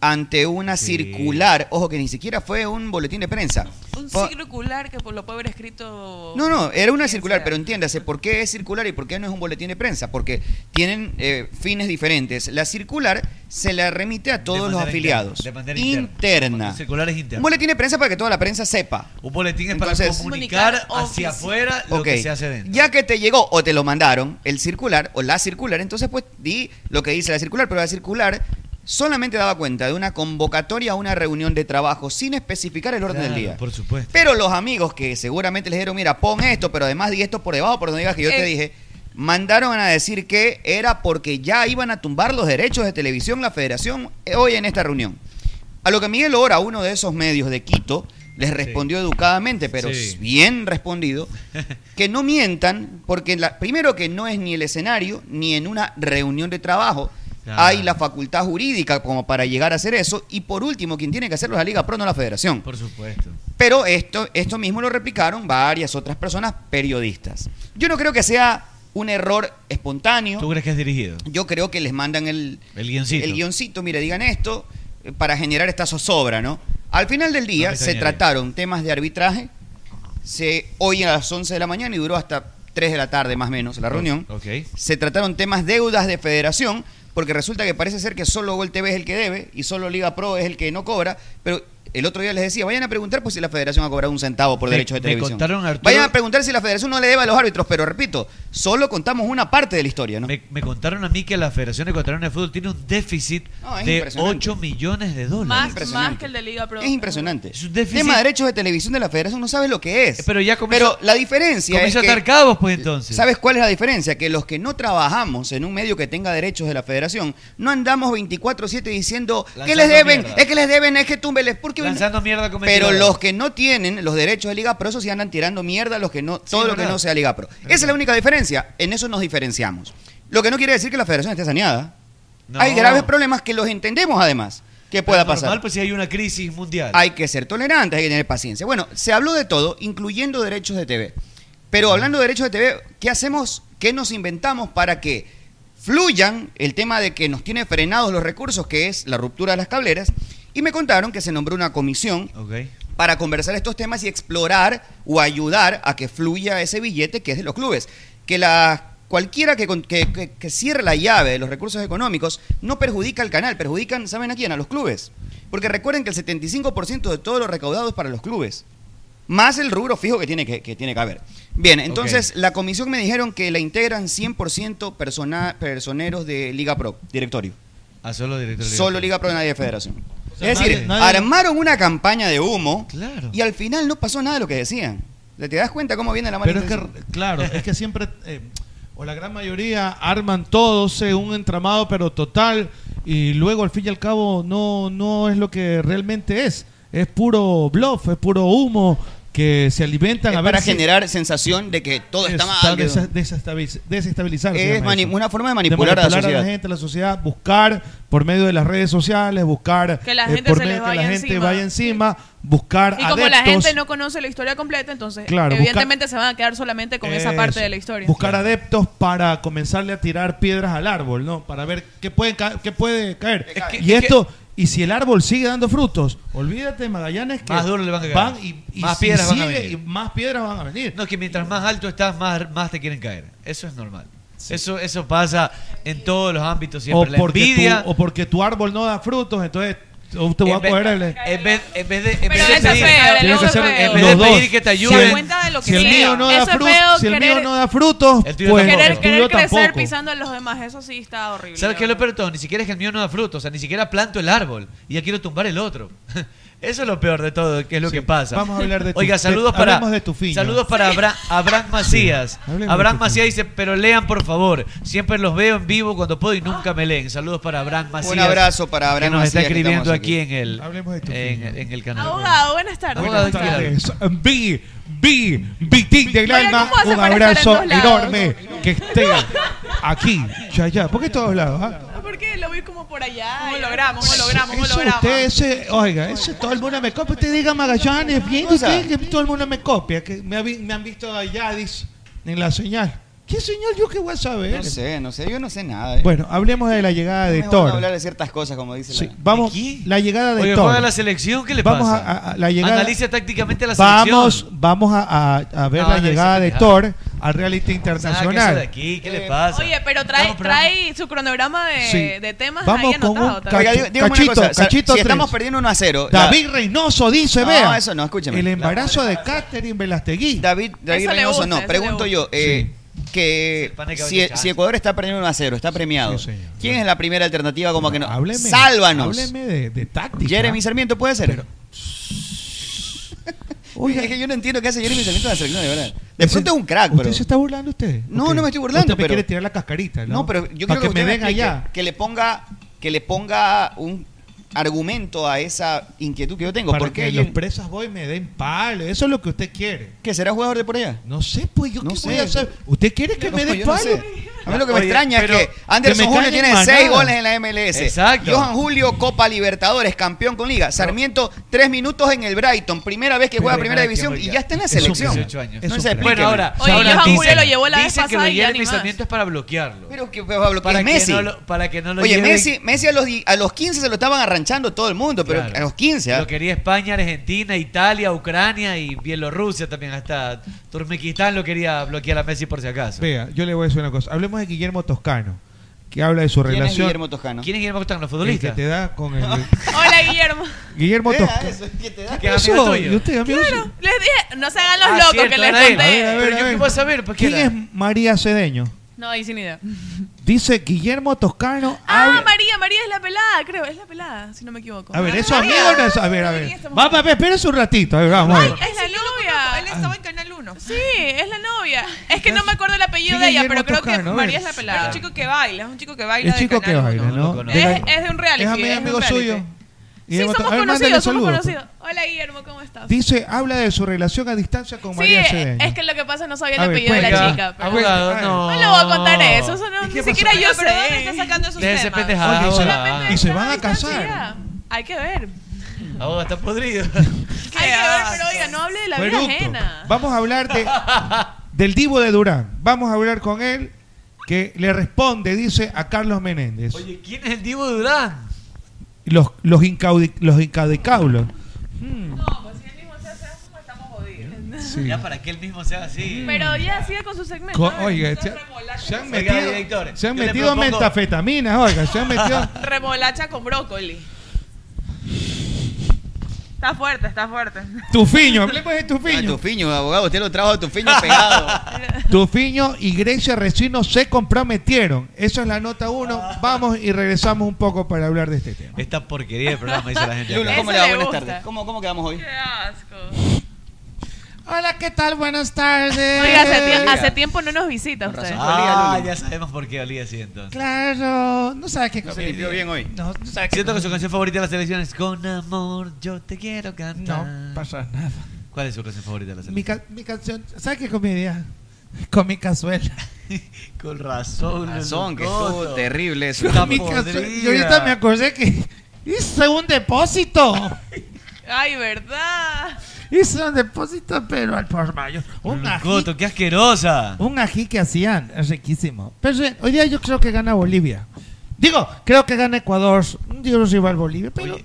ante una Sí. circular, ojo que ni siquiera fue un boletín de prensa. Un circular que pues, lo puede haber escrito. No, no, era una circular, sea. pero entiéndase, ¿por qué es circular y por qué no es un boletín de prensa? Porque tienen eh, fines diferentes. La circular se la remite a todos De los afiliados. interna, de manera interna. interna. Circular es interna. Un boletín de prensa para que toda la prensa sepa. Un boletín es para Entonces- comunicar Comunicar hacia afuera lo que se hace dentro. ya que te llegó o te lo mandaron, el circular o la circular, entonces pues di lo que dice la circular, pero la circular solamente daba cuenta de una convocatoria a una reunión de trabajo sin especificar el orden del día. Por supuesto. Pero los amigos que seguramente les dijeron, mira, pon esto, pero además di esto por debajo, por donde digas que yo te Eh. dije, mandaron a decir que era porque ya iban a tumbar los derechos de televisión la federación eh, hoy en esta reunión. A lo que Miguel Ora, uno de esos medios de Quito, les respondió educadamente, pero Sí. bien respondido, que no mientan, porque la- primero que no es ni el escenario, ni en una reunión de trabajo, Claro. hay la facultad jurídica como para llegar a hacer eso, y por último, quien tiene que hacerlo es la Liga Pro, no la federación. Por supuesto. Pero esto, esto mismo lo replicaron varias otras personas periodistas. Yo no creo que sea un error espontáneo. ¿Tú crees que es dirigido? Yo creo que les mandan el, El guioncito. el guioncito, mire, digan esto, eh, para generar esta zozobra, ¿no? Al final del día No se trataron temas de arbitraje, se, hoy a las 11 de la mañana y duró hasta 3 de la tarde más o menos la reunión. Ok. Se trataron temas deudas de federación, porque resulta que parece ser que solo Gol TV es el que debe y solo Liga Pro es el que no cobra, pero el otro día les decía, vayan a preguntar pues si la federación ha cobrado un centavo por Me- derechos de me televisión. contaron, Arturo- Vayan a preguntar si la federación no le debe a los árbitros, pero repito, solo contamos una parte de la historia, ¿no? Me, me contaron a mí que la Federación Ecuatoriana de Fútbol tiene un déficit No, de impresionante. 8 millones de dólares. Más, impresionante. más que el de Liga Pro. Es impresionante. Es un déficit- Tema de derechos de televisión de la federación no sabes lo que es. Pero ya comenzó- Pero la diferencia es a atar cabos, pues entonces. ¿Sabes cuál es la diferencia? Que los que no trabajamos en un medio que tenga derechos de la federación, no andamos 24-7 diciendo que les deben, mierda. es que les deben, es que túmbeles. Lanzando mierda Pero los que no tienen los derechos de Liga Pro, esos sí andan tirando mierda, los que no, todo lo que no sea Liga Pro. Esa es la única diferencia. En eso nos diferenciamos. Lo que no quiere decir que la federación esté saneada. No. Hay graves problemas que los entendemos además que pueda normal, pasar. pues si hay una crisis mundial. Hay que ser tolerantes, hay que tener paciencia. Bueno, se habló de todo, incluyendo derechos de TV. Pero hablando de derechos de TV, ¿qué hacemos? ¿Qué nos inventamos para que fluyan el tema de que nos tiene frenados los recursos, que es la ruptura de las cableras? Y me contaron que se nombró una comisión para conversar estos temas y explorar o ayudar a que fluya ese billete que es de los clubes. Que la cualquiera que, que- que- que cierre la llave de los recursos económicos no perjudica al canal, perjudican, ¿saben a quién? A los clubes. Porque recuerden que el 75% de todo lo recaudado es para los clubes. Más el rubro fijo que tiene que, que tiene que haber. Bien, entonces la comisión me dijeron que la integran 100% persona, personeros de Liga Pro, directorio. A solo director. de Solo Liga Pro, nadie de federación. Sea, es decir, nadie- armaron una campaña de humo Claro. y al final no pasó nada de lo que decían. ¿Te das cuenta cómo viene la mala Pero es que, claro, es que siempre, eh, o la gran mayoría, arman todo, un entramado, pero total, y luego al fin y al cabo no, no es lo que realmente es. Es puro bluff, es puro humo que se alimentan Es a ver para si- generar sensación de que todo está mal. desestabilizar. se Es eso. una forma de manipular a la sociedad. gente, a la sociedad, buscar por medio de las redes sociales, buscar Que la eh, gente por se medio les que la vaya gente encima. vaya encima, buscar Y como la adeptos, gente no conoce la historia completa, entonces Claro, evidentemente se van a quedar solamente con esa parte Eso. de la historia. Buscar adeptos para comenzarle a tirar piedras al árbol, ¿no? Para ver qué puede, qué puede caer. que- y es esto, y si el árbol sigue dando frutos, olvídate, Magallanes, que Más duro le van a caer. y, y Más si piedras van a venir. y más piedras van a venir. No, que mientras más alto estás, más, más te quieren caer. Eso es normal. Eso, eso pasa en todos los ámbitos O siempre. La porque, envidia. tu, o porque tu árbol no da frutos, entonces usted va a en vez- coger el... En vez, en vez de, en vez de pedir, que en vez de pedir que te ayuden, si el mío no da frutos, si el mío no da frutos, El tuyo pues. Querer, el querer tuyo crecer pisando a los demás, eso sí está horrible. ¿Sabes qué es lo peor? Ni siquiera es que el mío no da frutos, o sea, ni siquiera planto el árbol y ya quiero tumbar el otro. Eso es lo peor de todo, que es lo Sí, que pasa. vamos a hablar de tu- Oiga, de- saludos para hablemos de Tufiño. Saludos para Abra- Abraham Macías. de Abraham. Macías dice, "Pero lean por favor. Siempre los veo en vivo cuando puedo y nunca me leen." Saludos para Abraham Macías. abrazo para Abraham que nos está Macías, escribiendo aquí, aquí. en el de en, en el canal. Abogado, buenas tardes. Abogado. Buenas tardes. B, B, Big del alma, ¿cómo hace un para abrazo en dos lados? enorme que esté aquí, ya, ya, ¿por qué todos lados? ah? ¿Por qué lo vi como por allá? Un holograma, un holograma, un holograma. usted, ese, oiga, ese todo el mundo me copia. Usted diga Magallanes, viendo usted que todo el mundo me copia, que me, ha vi- me han visto allá, dice, en la señal. ¿Qué señal? ¿Yo qué voy a saber? No sé, no sé, yo no sé nada. eh. Bueno, hablemos de la llegada No de me van a Thor. hablar de ciertas cosas, como dice Sí, la... vamos, ¿De la llegada de Oye, Thor. juega la selección, ¿qué le Vamos pasa? a, a- a la llegada. Analice tácticamente la selección. Vamos, vamos a, a- a ver No, la no, llegada de. Thor al reality internacional. aquí, ¿qué le pasa? Oye, pero trae, trae su cronograma de, Sí. de temas Vamos ahí con anotado. un también. Oiga, Cacho- dí- dígame una cachito, cosa, o sea, cachito si estamos tres. perdiendo 1 a 0... la- David Reynoso dice, No, vea. eso no, escúcheme. El La- embarazo de Catherine Velastegui. David, David Reynoso, gusta, no. Pregunto yo, eh, que que si, Ecuador está perdiendo 1 a 0, está premiado. Sí. ¿Quién es la primera alternativa como que no? Hábleme. ¡Sálvanos! Hábleme de, de táctica. Jeremy Sarmiento puede ser. Pero- Oiga, es que yo no entiendo qué hace Jeremy Sarmiento en la selección, de verdad. De pronto es un crack, ¿Usted pero. se está burlando usted? No, no me estoy burlando, Usted me pero- quiere tirar la cascarita, ¿no? No, pero yo creo que, que, me usted explique, allá. Que le ponga, que le ponga un argumento a esa inquietud que yo tengo. Para ¿Por qué? que Yo- los presas boy me den palo. Eso es lo que usted quiere. ¿Que será jugador de por allá? No sé, pues yo No qué sé. voy a hacer. ¿Usted quiere que No, me den no palo? sé. A mí lo que me Oye, extraña es que Anderson que Julio tiene seis goles en la MLS. Exacto. Johan Julio, Copa Libertadores, campeón con Liga. Sarmiento, tres minutos en el Brighton. Primera vez que juega Pero Primera División y ya está en la selección. 18 años. Es No un se crack. explique. Bueno, ahora, Oye, ahora Johan dicen- Julio lo llevó la vez dicen que pasada lo y ya. Sarmiento es para bloquearlo. Pero que va a bloquear para Messi. Que no lo, para que no lo Oye, lleven- Messi, Messi a los, a los 15 se lo estaban arranchando todo el mundo, pero Claro. a los 15. ¿ah? Lo quería España, Argentina, Italia, Ucrania y Bielorrusia también, hasta Turkmenistán lo quería bloquear a Messi por si acaso. Vea, yo le voy a decir una cosa. Hablemos de Guillermo Toscano, que habla de su ¿Quién es relación. Guillermo Toscano? ¿Quién es Guillermo Costano, los el que futbolistas? te da con el. Hola, Guillermo. Guillermo Toscano. eso, ¿quién te da? ¿Qué? ¿y usted, amigo? Claro, les dije, no se hagan los Ah, locos cierto, que les conté. A ver, a ver, Pero a yo ver. qué puedo saber, ¿Por qué ¿Quién era? es María Cedeño? No, ahí sin idea. Dice Guillermo Toscano. Ah, habla- María, María es la pelada, creo. Es la pelada, si no me equivoco. A ver, ¿eso María. amigo o no es? A ver, a ver. María, estamos- Vamos a ver, espérese un ratito. A ver, vamos a ver. Es la novia. Él estaba en Canal 1. Sí, es la novia. Es que no me acuerdo el apellido ¿Quién de es ella, Guillermo pero creo que Toscano? María es la Es pelada. un chico que baila, es un chico que baila El de chico que Canal baila, 1. No. Es, De- es de un reality. Es ami- es un amigo reality. suyo. Sí, Guillermo somos Toscano. A ver, mándale conocidos, somos saludos. conocidos. Hola, Guillermo, ¿cómo estás? Dice, habla de su relación a distancia con Sí, María Cedeño. es que lo que pasa no sabía el A ver, apellido de la cuenta. chica. Pero Abogado, no. no le voy a contar eso, eso no, ¿Y ni siquiera yo Pero ¿de dónde está sé. sacando esos Déjese temas? pendejada, Oye, se- abogado. y se van a casar. Hay que ver. Abogado, está podrido. Hay que ver, pero oiga, no hable de la vida ajena. Vamos a hablar de, del Divo de Durán. Vamos a hablar con él, que le responde, dice, a Carlos Menéndez. Oye, ¿quién es el Divo Durán? Los, los, incaudi- los incadicaulos. No, pues si él mismo se hace eso, estamos jodidos. Sí. Ya para que él mismo sea así. Pero ya sigue con su segmento. Co- oiga, se, se han metido, director, se han yo le metido propongo- metafetaminas, oiga, se han metido... Remolacha con brócoli. Está fuerte, está fuerte. Tufiño, hablemos de Ah, Tufiño. Tufiño, abogado, usted lo trajo a Tufiño pegado. Tufiño y Grecia Resino se comprometieron. Esa es la nota uno. Vamos y regresamos un poco para hablar de este tema. Esta porquería de programa, dice la gente. Lula, acá. ¿cómo Eso le va? le Buenas gusta. tardes. ¿Cómo, ¿Cómo quedamos hoy? Qué asco. Hola, ¿qué tal? Buenas tardes. Oiga, hace, tie- hace tiempo no nos visita usted. Ah, ya sabemos por qué olía así entonces. Claro, no sabe qué No se limpió bien hoy. No, no sabe qué Siento que su canción favorita de la selección es Con amor yo te quiero cantar. No pasa nada. ¿Cuál es su canción favorita de la Mi, selección? ca- mi canción, ¿sabe qué comedia? Con mi cazuela. Con razón. Razón, que estuvo terrible eso. Está Con mi podrida. cazuela. Y ahorita me acordé que hice un depósito. Ay, ¿verdad? Hice un depósito, pero al por mayor. Un ají, Locoto, qué asquerosa. un ají que hacían, es riquísimo. Pero hoy día yo creo que gana Bolivia. Digo, creo que gana Ecuador. Yo no soy igual Bolivia, pero... Oye,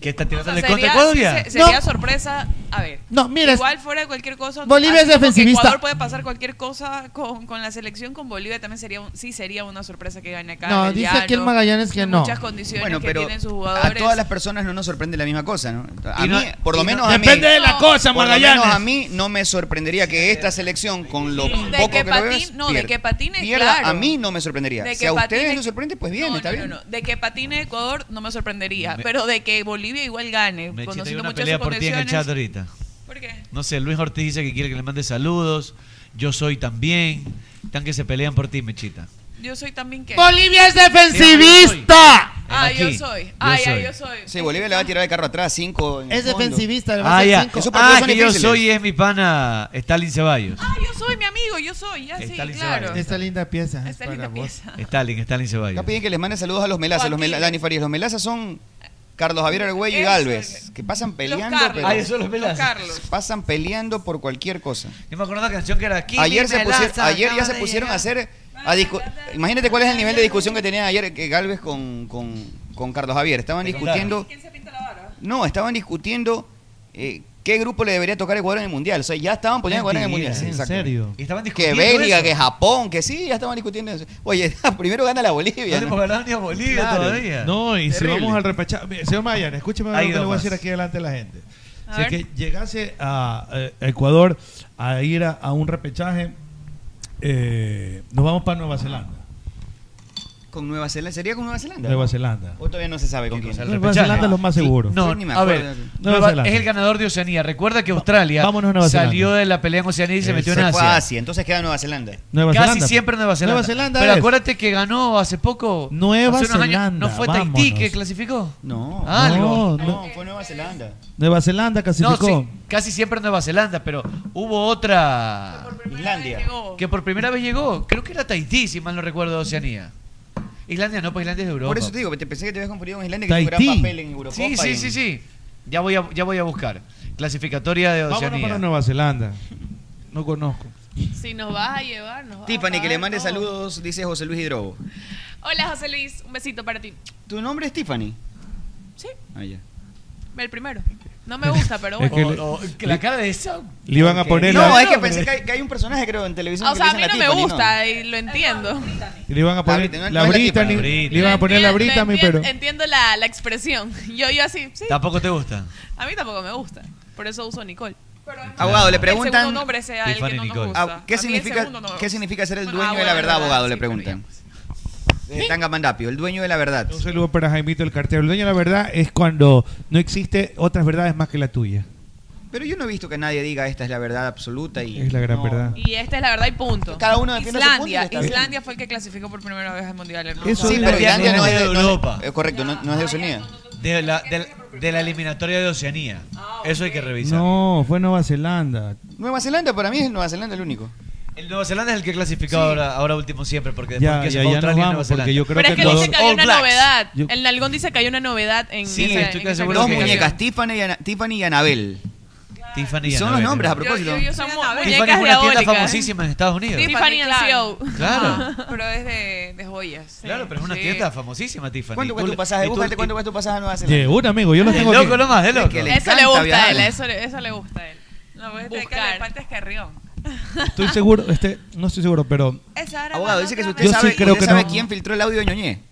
¿Qué está O sea, tirándole contra sería, Ecuador sí ya? se- sería No. sorpresa. A ver. No, mira, Igual fuera de cualquier cosa. Bolivia es que defensivista. Ecuador puede pasar cualquier cosa con, con la selección. Con Bolivia también sería un- sí sería una sorpresa que gane acá. No, el dice aquí el Magallanes que no. Muchas condiciones Bueno, que pero tienen sus a jugadores. todas las personas no nos sorprende la misma cosa, ¿no? A no- mí, por lo no- menos a mí. Depende de la cosa, Por lo Magallanes. menos a mí no me sorprendería que esta selección, con lo De poco que que, lo patin- no, de que patine, pierda. claro. A mí no me sorprendería. De Si que a ustedes patine- les sorprende, pues bien, no, está no, bien. no, no. De que patine Ecuador no me sorprendería. Me- pero de que Bolivia igual gane. Conociendo una muchas pelea sus por ti en el condiciones. ¿Por qué? No sé, Luis Ortiz dice que quiere que le mande saludos. Yo soy también. Están que se pelean por ti, Mechita. Yo soy también que. Bolivia es yo defensivista. Ah, yo soy. yo Ah, ya, soy. yo soy. Sí, Bolivia le va a tirar el carro atrás, cinco. en el Es fondo. defensivista. le va a Ah, ya. cinco. Partidos Ah, que yo soy es mi pana Stalin Ceballos. Ah, yo soy mi amigo, yo soy. Ya sí, claro. Esta linda pieza. es Esta para linda vos. pieza. Stalin, Stalin Ceballos. Acá piden que les mande saludos a los melazas. Los Dani Farías. Los melazas son Carlos Javier Argüello y Galvez, que pasan peleando, Carlos. pero Ah, eso los Los melazas. Carlos. pasan peleando por cualquier cosa. Yo me acuerdo de una canción que era aquí. Ayer, se melaza pusieron, ayer ya se pusieron a hacer. A discu- Imagínate cuál es el nivel de discusión que tenían ayer que Galvez con, con, con Carlos Javier. Estaban ¿Te discutiendo. ¿Quién se pinta la barba? No, estaban discutiendo eh, qué grupo le debería tocar a Ecuador en el mundial. O sea, ya estaban poniendo Ecuador en el mundial. ¿En Exacto. serio? Y estaban Que Bélgica, eso. que Japón, que sí, ya estaban discutiendo eso. Oye, primero gana la Bolivia. No hemos ganado ni a Bolivia Claro. todavía. No, y si vamos al repechaje. Señor Mayan, escúcheme Ahí lo que le voy a decir aquí delante de la gente. A si es que llegase a, eh, Ecuador a ir a, a un repechaje, eh, nos vamos para Nueva Zelanda. Con Nueva Zelanda. ¿Sería con Nueva Zelanda? Nueva Zelanda. O todavía no se sabe con quién. Nueva repechaje. Zelanda es lo más seguro. No, Yo ni me a ver, Nueva Nueva- Zelanda. es el ganador de Oceanía. Recuerda que Australia Vámonos a Nueva Zelanda. salió de la pelea en Oceanía y se metió en Se fue Asia. a Asia, entonces queda Nueva Zelanda. Nueva Casi Zelanda. siempre Nueva Zelanda. Nueva Zelanda Pero es. acuérdate que ganó hace poco. Nueva hace unos años, Zelanda, ¿No fue Tahití vámonos. que clasificó? No. Algo. No, No, fue Nueva Zelanda. Nueva Zelanda No, clasificó. sí, casi siempre Nueva Zelanda, pero hubo otra Islandia. Llegó. que por primera vez llegó. Creo que era Tahití, si mal no recuerdo, de Oceanía. Islandia no, pues Islandia es de Europa. Por eso te digo, te pensé que te habías confundido con Islandia, que hizo un gran papel en Europa. Sí, sí, sí, sí. Ya voy a, ya voy a buscar. Clasificatoria de Vámonos Oceanía. para Nueva Zelanda. No conozco. Si nos vas a llevar, nos vas a Tiffany, que le mande todo. saludos, dice José Luis Hidrobo. Hola, José Luis. Un besito para ti. ¿Tu nombre es Tiffany? Sí, Ah, ya. el primero. No me gusta, pero Es bueno. que le- O- o- que la cara de esa. Le iban a poner No, la, es que pensé que hay, que hay un personaje, creo, en televisión O que sea, a le mí dicen no la me Tiffany, gusta y lo entiendo. le iban a poner la no es la Brittany. Tiffany. Le iban a poner la Brittany, entiendo- pero. Entiendo la, la expresión. Yo, yo así, sí. Tampoco te gusta. A mí tampoco me gusta. Por eso uso Nicole. Abogado, le El preguntan segundo nombre sea el que no nos Nicole. gusta. ah, ¿qué, A mí el significa, segundo no me ¿qué gusta. significa ser el dueño de la verdad, abogado? Le preguntan. Eh, Tanga Mandapio, el dueño de la verdad. Un saludo para Jaimito el cartero. El dueño de la verdad es cuando no existe otras verdades más que la tuya. Pero yo no he visto que nadie diga esta es la verdad absoluta y Es la gran no. verdad. Y esta es la verdad y punto. Cada uno defiende su punto Islandia. bien. Islandia fue el que clasificó por primera vez al Mundial. Eso Sí, es pero la- Islandia no es de, no es- Europa. eh, correcto, no, no es de Oceanía. De la, de, de la eliminatoria de Oceanía. Eso hay que revisar. No, fue Nueva Zelanda. Nueva Zelanda, para mí es Nueva Zelanda el único. El Nueva Zelanda es el que clasificó ahora, ahora último siempre, porque después Ya, que se ya, fue ya nos Australia vamos, Zelanda. porque yo creo Pero es que dice que hay All una Blacks. novedad. Yo- El Nalgón dice que hay una novedad en Sí, esa- estoy en casi esa seguro Dos que- muñecas, Tiffany y, Ana- Tiffany y Anabel. Tiffany Y son los nombres a propósito. yo, yo soy mu- Tiffany muñecas Tiffany es una tienda diabólicas. famosísima en Estados Unidos. Tiffany and Clan. Co. Claro. Pero es de, de joyas. Claro, pero es una Sí. tienda famosísima, Tiffany. ¿Cuánto cuesta tu pasaje? Búscate cuánto cuesta tu pasaje a Nueva Zelanda. De un amigo, yo lo Es tengo loco aquí. nomás, es loco. que le- Eso le gusta a él, eso le, eso le gusta a él. No, pues este Buscar. que le falta es Carrión. Estoy seguro, este, no estoy seguro, pero Esa era Abogado, la dice que si otra usted Yo sí sabe, creo usted que sabe no. quién filtró el audio de Ñoñé.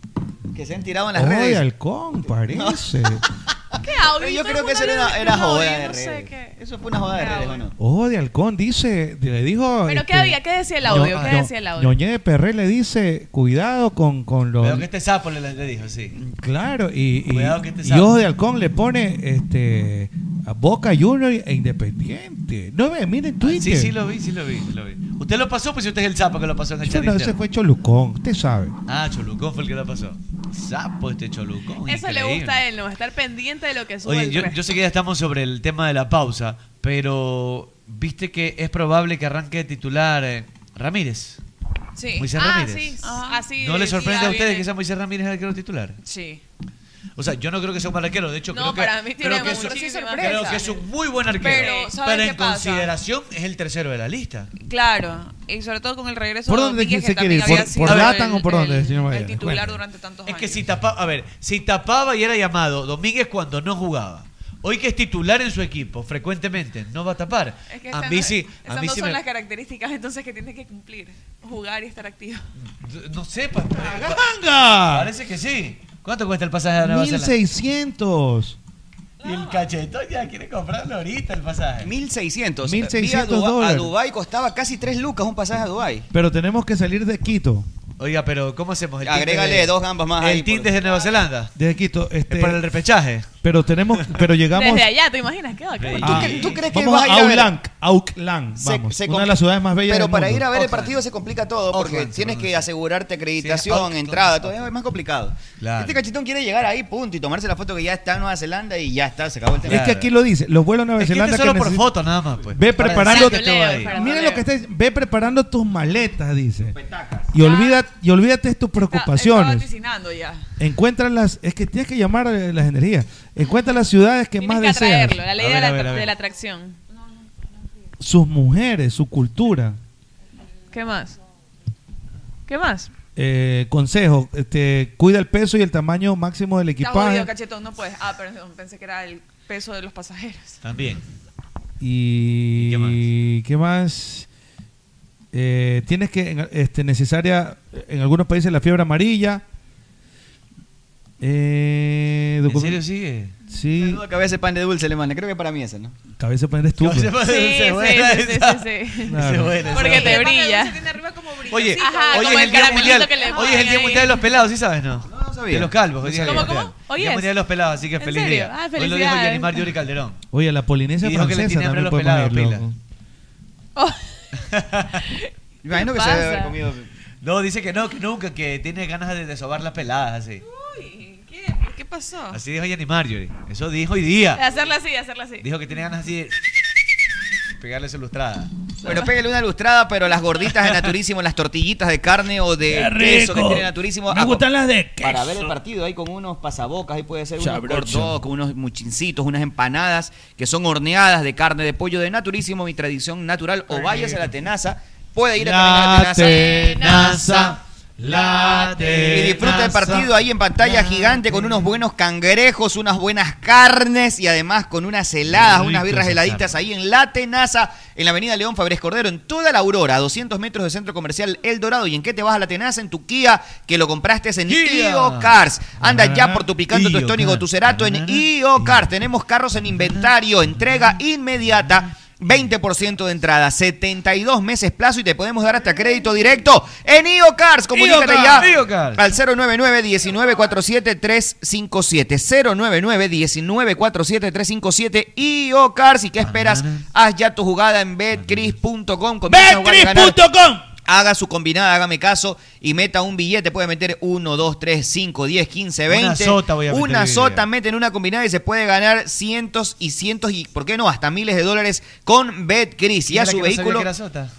Que se han tirado en las Oye, redes. halcón, parece. ¿Qué audio? Yo creo que eso era, era joda de no sé redes. qué. Eso fue una joda de redes, ¿o audio. no? Ojo de halcón, dice, le dijo. ¿Pero este, qué había? ¿Qué decía el audio? ¿Qué decía el audio? Ñoñé de Perré le dice, cuidado con, con los. Cuidado que este sapo le, le dijo, sí. Claro, y, y, Cuidado que este y. Ojo de Halcón le pone este A Boca Junior e Independiente. No me miren Twitter. Sí, sí lo vi, sí lo vi, sí lo vi. Usted lo pasó, pues si usted es el sapo que lo pasó en el chat no, ese fue Cholucón, usted sabe. Ah, Cholucón fue el que lo pasó. Sapo este Cholucón. Eso le gusta a él, ¿no? Estar pendiente de lo que sube Oye, el yo, resto. yo sé que ya estamos sobre el tema de la pausa, pero viste que es probable que arranque de titular eh, Ramírez. Sí. Moisés ah, Ramírez. sí, así ¿No le sorprende a ustedes viene. que sea Moisés Ramírez el arquero titular? Sí. O sea, yo no creo que sea un mal arquero, de hecho No, creo que, para mí tiene creo que, es, sorpresa. creo que es un muy buen arquero. Pero, ¿sabes Pero qué en pasa? consideración es el tercero de la lista. Claro, y sobre todo con el regreso ¿Por de dónde Domínguez, se quiere ir? ¿Por- por Latan o por dónde, el- señor El titular durante tantos Es años. que si tapaba, a ver, si tapaba y era llamado Domínguez cuando no jugaba. Hoy que es titular en su equipo frecuentemente, no va a tapar. Es que a mí no- sí, a esas mí no sí son me- las características entonces que tiene que cumplir. Jugar y estar activo. no sé, pa- ¡Ganga! parece que sí. ¿Cuánto cuesta el pasaje a Nueva Zelanda? 1600. Y el cachetón ya quiere comprarlo ahorita el pasaje. 1600. 1600 Vi a Dubai- dólares. A Dubai costaba casi 3 lucas un pasaje a Dubai. Pero tenemos que salir de Quito. Oiga, pero ¿cómo hacemos? El Agrégale de- dos gambas más ahí El tinte por- desde Nueva Zelanda. De Quito. Este, Es para el repechaje. Pero tenemos, pero llegamos. Desde allá, ¿te imaginas? ¿Qué bacán. Desde ¿Tú, Ah. cre- tú crees que Vamos vas a ir a a ver? Auckland. Auckland. Se- Vamos. se una de las ciudades más bellas Pero del para mundo. ir a ver el partido se complica todo porque Auckland, tienes que asegurarte acreditación, Sí, Auckland, entrada, Auckland. todo es más complicado. Claro. Este cachetón quiere llegar ahí, punto, y tomarse la foto que ya está en Nueva Zelanda y ya está, se acabó el tema. Es que aquí lo dice. Los vuelos a Nueva Es que Zelanda solo que por foto nada más, pues. Ve Para preparando- decir que estuvo ahí. Para Miren Leo. lo que está Ve preparando tus maletas, dice. Y olvídate, y olvídate de tus Estaba preocupaciones. vaticinando ya. Encuentra las. Es que tienes que llamar a las energías. Encuentra las ciudades que Tienes más que deseas. atraerlo, la ley A de, ver, la, ver, a ver. de la atracción. Sus mujeres, su cultura. ¿Qué más? ¿Qué más? Eh, consejo: este, cuida el peso y el tamaño máximo del Está equipaje. jodido, cachetón, no puedes. Ah, perdón, pensé que era el peso de los pasajeros. También. Y, ¿Y qué más? Eh, tienes que, en- este, necesaria, en algunos países la fiebre amarilla. Eh, ¿En serio sigue? Sí, Duda que a veces pan de dulce le manda, creo que para mí esa, ¿no? cabeza de poner estúpido. Sí, sí, sí, sí, sí, sí. Claro. Buena, Porque te brilla. Se tiene arriba como Oye. Ajá, hoy como es el día caramelito mundial. que le Hoy es el día mundial de los pelados, ¿sí sabes, no? No, no sabía. De los calvos, hoy día ¿Cómo, es el cómo? Hoy Día es. mundial de los pelados, así que ¿En feliz día. Ah, Hoy lo dijo. Yanimar Yuri Calderón. Oye, la Polinesia Y dijo que le francesa tiene los pelados, pila. Oh, imagino que ¿Qué se debe haber comido. No, dice que no, que nunca, que tiene ganas de desovar las peladas, así. ¿Qué? ¿Qué pasó? Así dijo Yanimar Yuri. Eso dijo hoy día. Hacerla así, hacerla así. Dijo que tiene ganas así de pegarle su lustrada. Bueno, pégale una lustrada, pero las gorditas de Naturísimo, las tortillitas de carne o de queso que tiene Naturísimo. Me ah, gustan las de queso. Para ver el partido ahí con unos pasabocas, ahí puede ser unos cortados, con unos muchincitos, unas empanadas que son horneadas de carne de pollo de naturísimo, mi tradición natural. O váyase a la tenaza, puede ir a, La tenaza. tenaza. La Y disfruta el partido ahí en pantalla La gigante con unos buenos cangrejos, unas buenas carnes y además con unas heladas, unas birras heladitas ahí en La Tenaza, en la avenida León Fabres Cordero, en toda la Aurora, a 200 metros del centro comercial El Dorado. ¿Y en qué te vas a La Tenaza? En tu Kia, que lo compraste en. IO Cars. Anda ya por tu picando, tu estónico, tu cerato en. IO Cars. Tenemos carros en inventario, entrega inmediata. 20% de entrada, 72 meses plazo y te podemos dar hasta crédito directo en IO Cars. Comunícate ya IO Cars. al 099-1947-357. 099-1947-357 IO Cars. ¿Y qué esperas? Haz ya tu jugada en betcris.com. Betcris.com. Haga su combinada, hágame caso y meta un billete. Puede meter 1, 2, 3, 5, 10, 15, 20. Una sota voy a meter Una sota día. mete en una combinada y se puede ganar cientos y cientos y, ¿por qué no? Hasta miles de dólares con BetCris. Y a su vehículo. que era sota.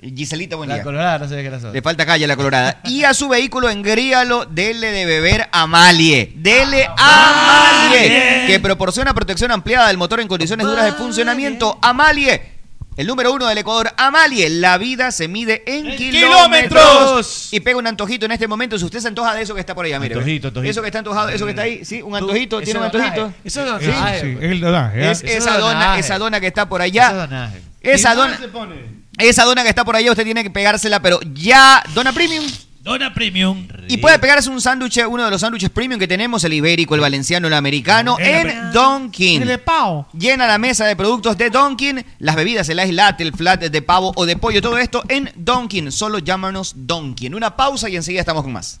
Giselita, buen La día. colorada no que era sota. Le falta calle a la colorada. Y a su vehículo engríalo, dele de beber Amalie. Dele Amalie. Que proporciona protección ampliada del motor en condiciones duras de funcionamiento. Amalie. El número uno del Ecuador, Amalie. La vida se mide en, kilómetros. kilómetros. Y pega un antojito en este momento. Si usted se antoja de eso que está por allá, mire. Antojito, antojito. Eso que está antojado, eso que está ahí, sí, un antojito, tiene un eso antojito. donaje. Eso es donaje. sí, es el donaje. Es Eso esa es dona, esa dona que está por Eso allá. es donaje. Esa ¿Y dónde dona, se pone? esa dona que está por allá, usted tiene que pegársela, pero ya, dona premium. Dona Premium. Y puede pegarse un sándwich, uno de los sándwiches premium que tenemos, el ibérico, el valenciano, el americano, El en Donkin. de pavo. Llena la mesa de productos de Donkin, las bebidas, el ice latte, el flat de pavo o de pollo, todo esto en Donkin. Solo llámanos Donkin. Una pausa y enseguida estamos con más.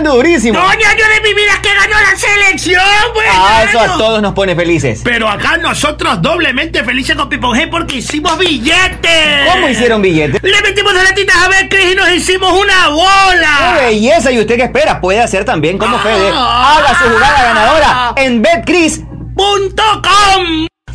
dando durísimo. ¡No, año de mi vida que ganó la selección, pues! Ah, eso a todos nos pone felices. Pero acá nosotros doblemente felices con Pipon G porque hicimos billetes. ¿Cómo hicieron billetes? Le metimos las latitas a ver Cris y nos hicimos una ¡Qué bola. belleza! ¿Y usted qué espera? Puede hacer también como Fede. Haga su jugada ganadora en BetCris.com.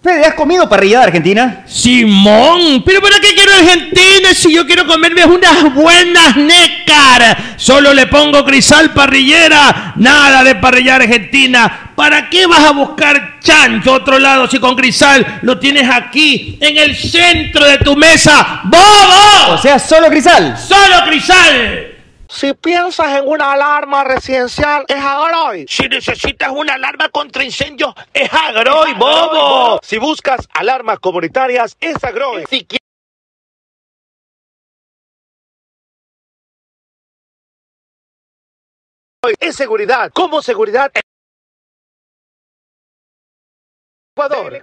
Fede, ¿has comido parrillada argentina? Simón, pero ¿para qué quiero Argentina si yo quiero comerme unas buenas nécar? Solo le pongo crisal parrillera, nada de parrilla argentina. ¿Para qué vas a buscar chancho a otro lado si con crisal lo tienes aquí, en el centro de tu mesa? ¡Bobo! O sea, solo crisal. ¡Solo crisal! Si piensas en una alarma residencial, es Agroy. Si necesitas una alarma contra incendios, es Agroy, bobo. Si buscas alarmas comunitarias, es Agroy. Si Es seguridad. ¿Cómo seguridad? Ecuador.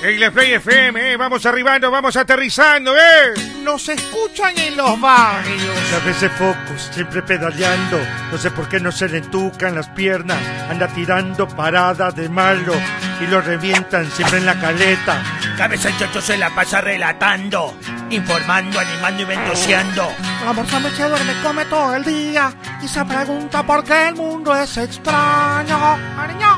En la Play FM, eh, vamos arribando, vamos aterrizando, ¿eh? Nos escuchan en los barrios. A veces focos, siempre pedaleando. No sé por qué no se le entucan las piernas. Anda tirando parada de malo y lo revientan siempre en la caleta. Cabeza el chocho se la pasa relatando, informando, animando y ventoseando. La morsa me se duerme, come todo el día y se pregunta por qué el mundo es extraño. Ariño.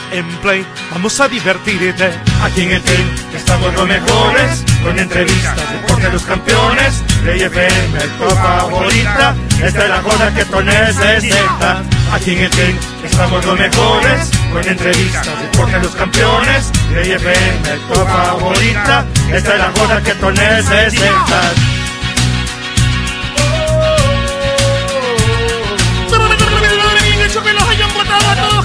En Play, vamos a divertirte. Aquí en el team estamos los mejores, con entrevistas, deporte de los campeones. Play FM, tu favorita. Esta es la joda que tú necesitas. Aquí en el team estamos los mejores, con entrevistas, deporte de los campeones, de FM, tu favorita, esta es la joda que tú necesitas. Que los hayan votado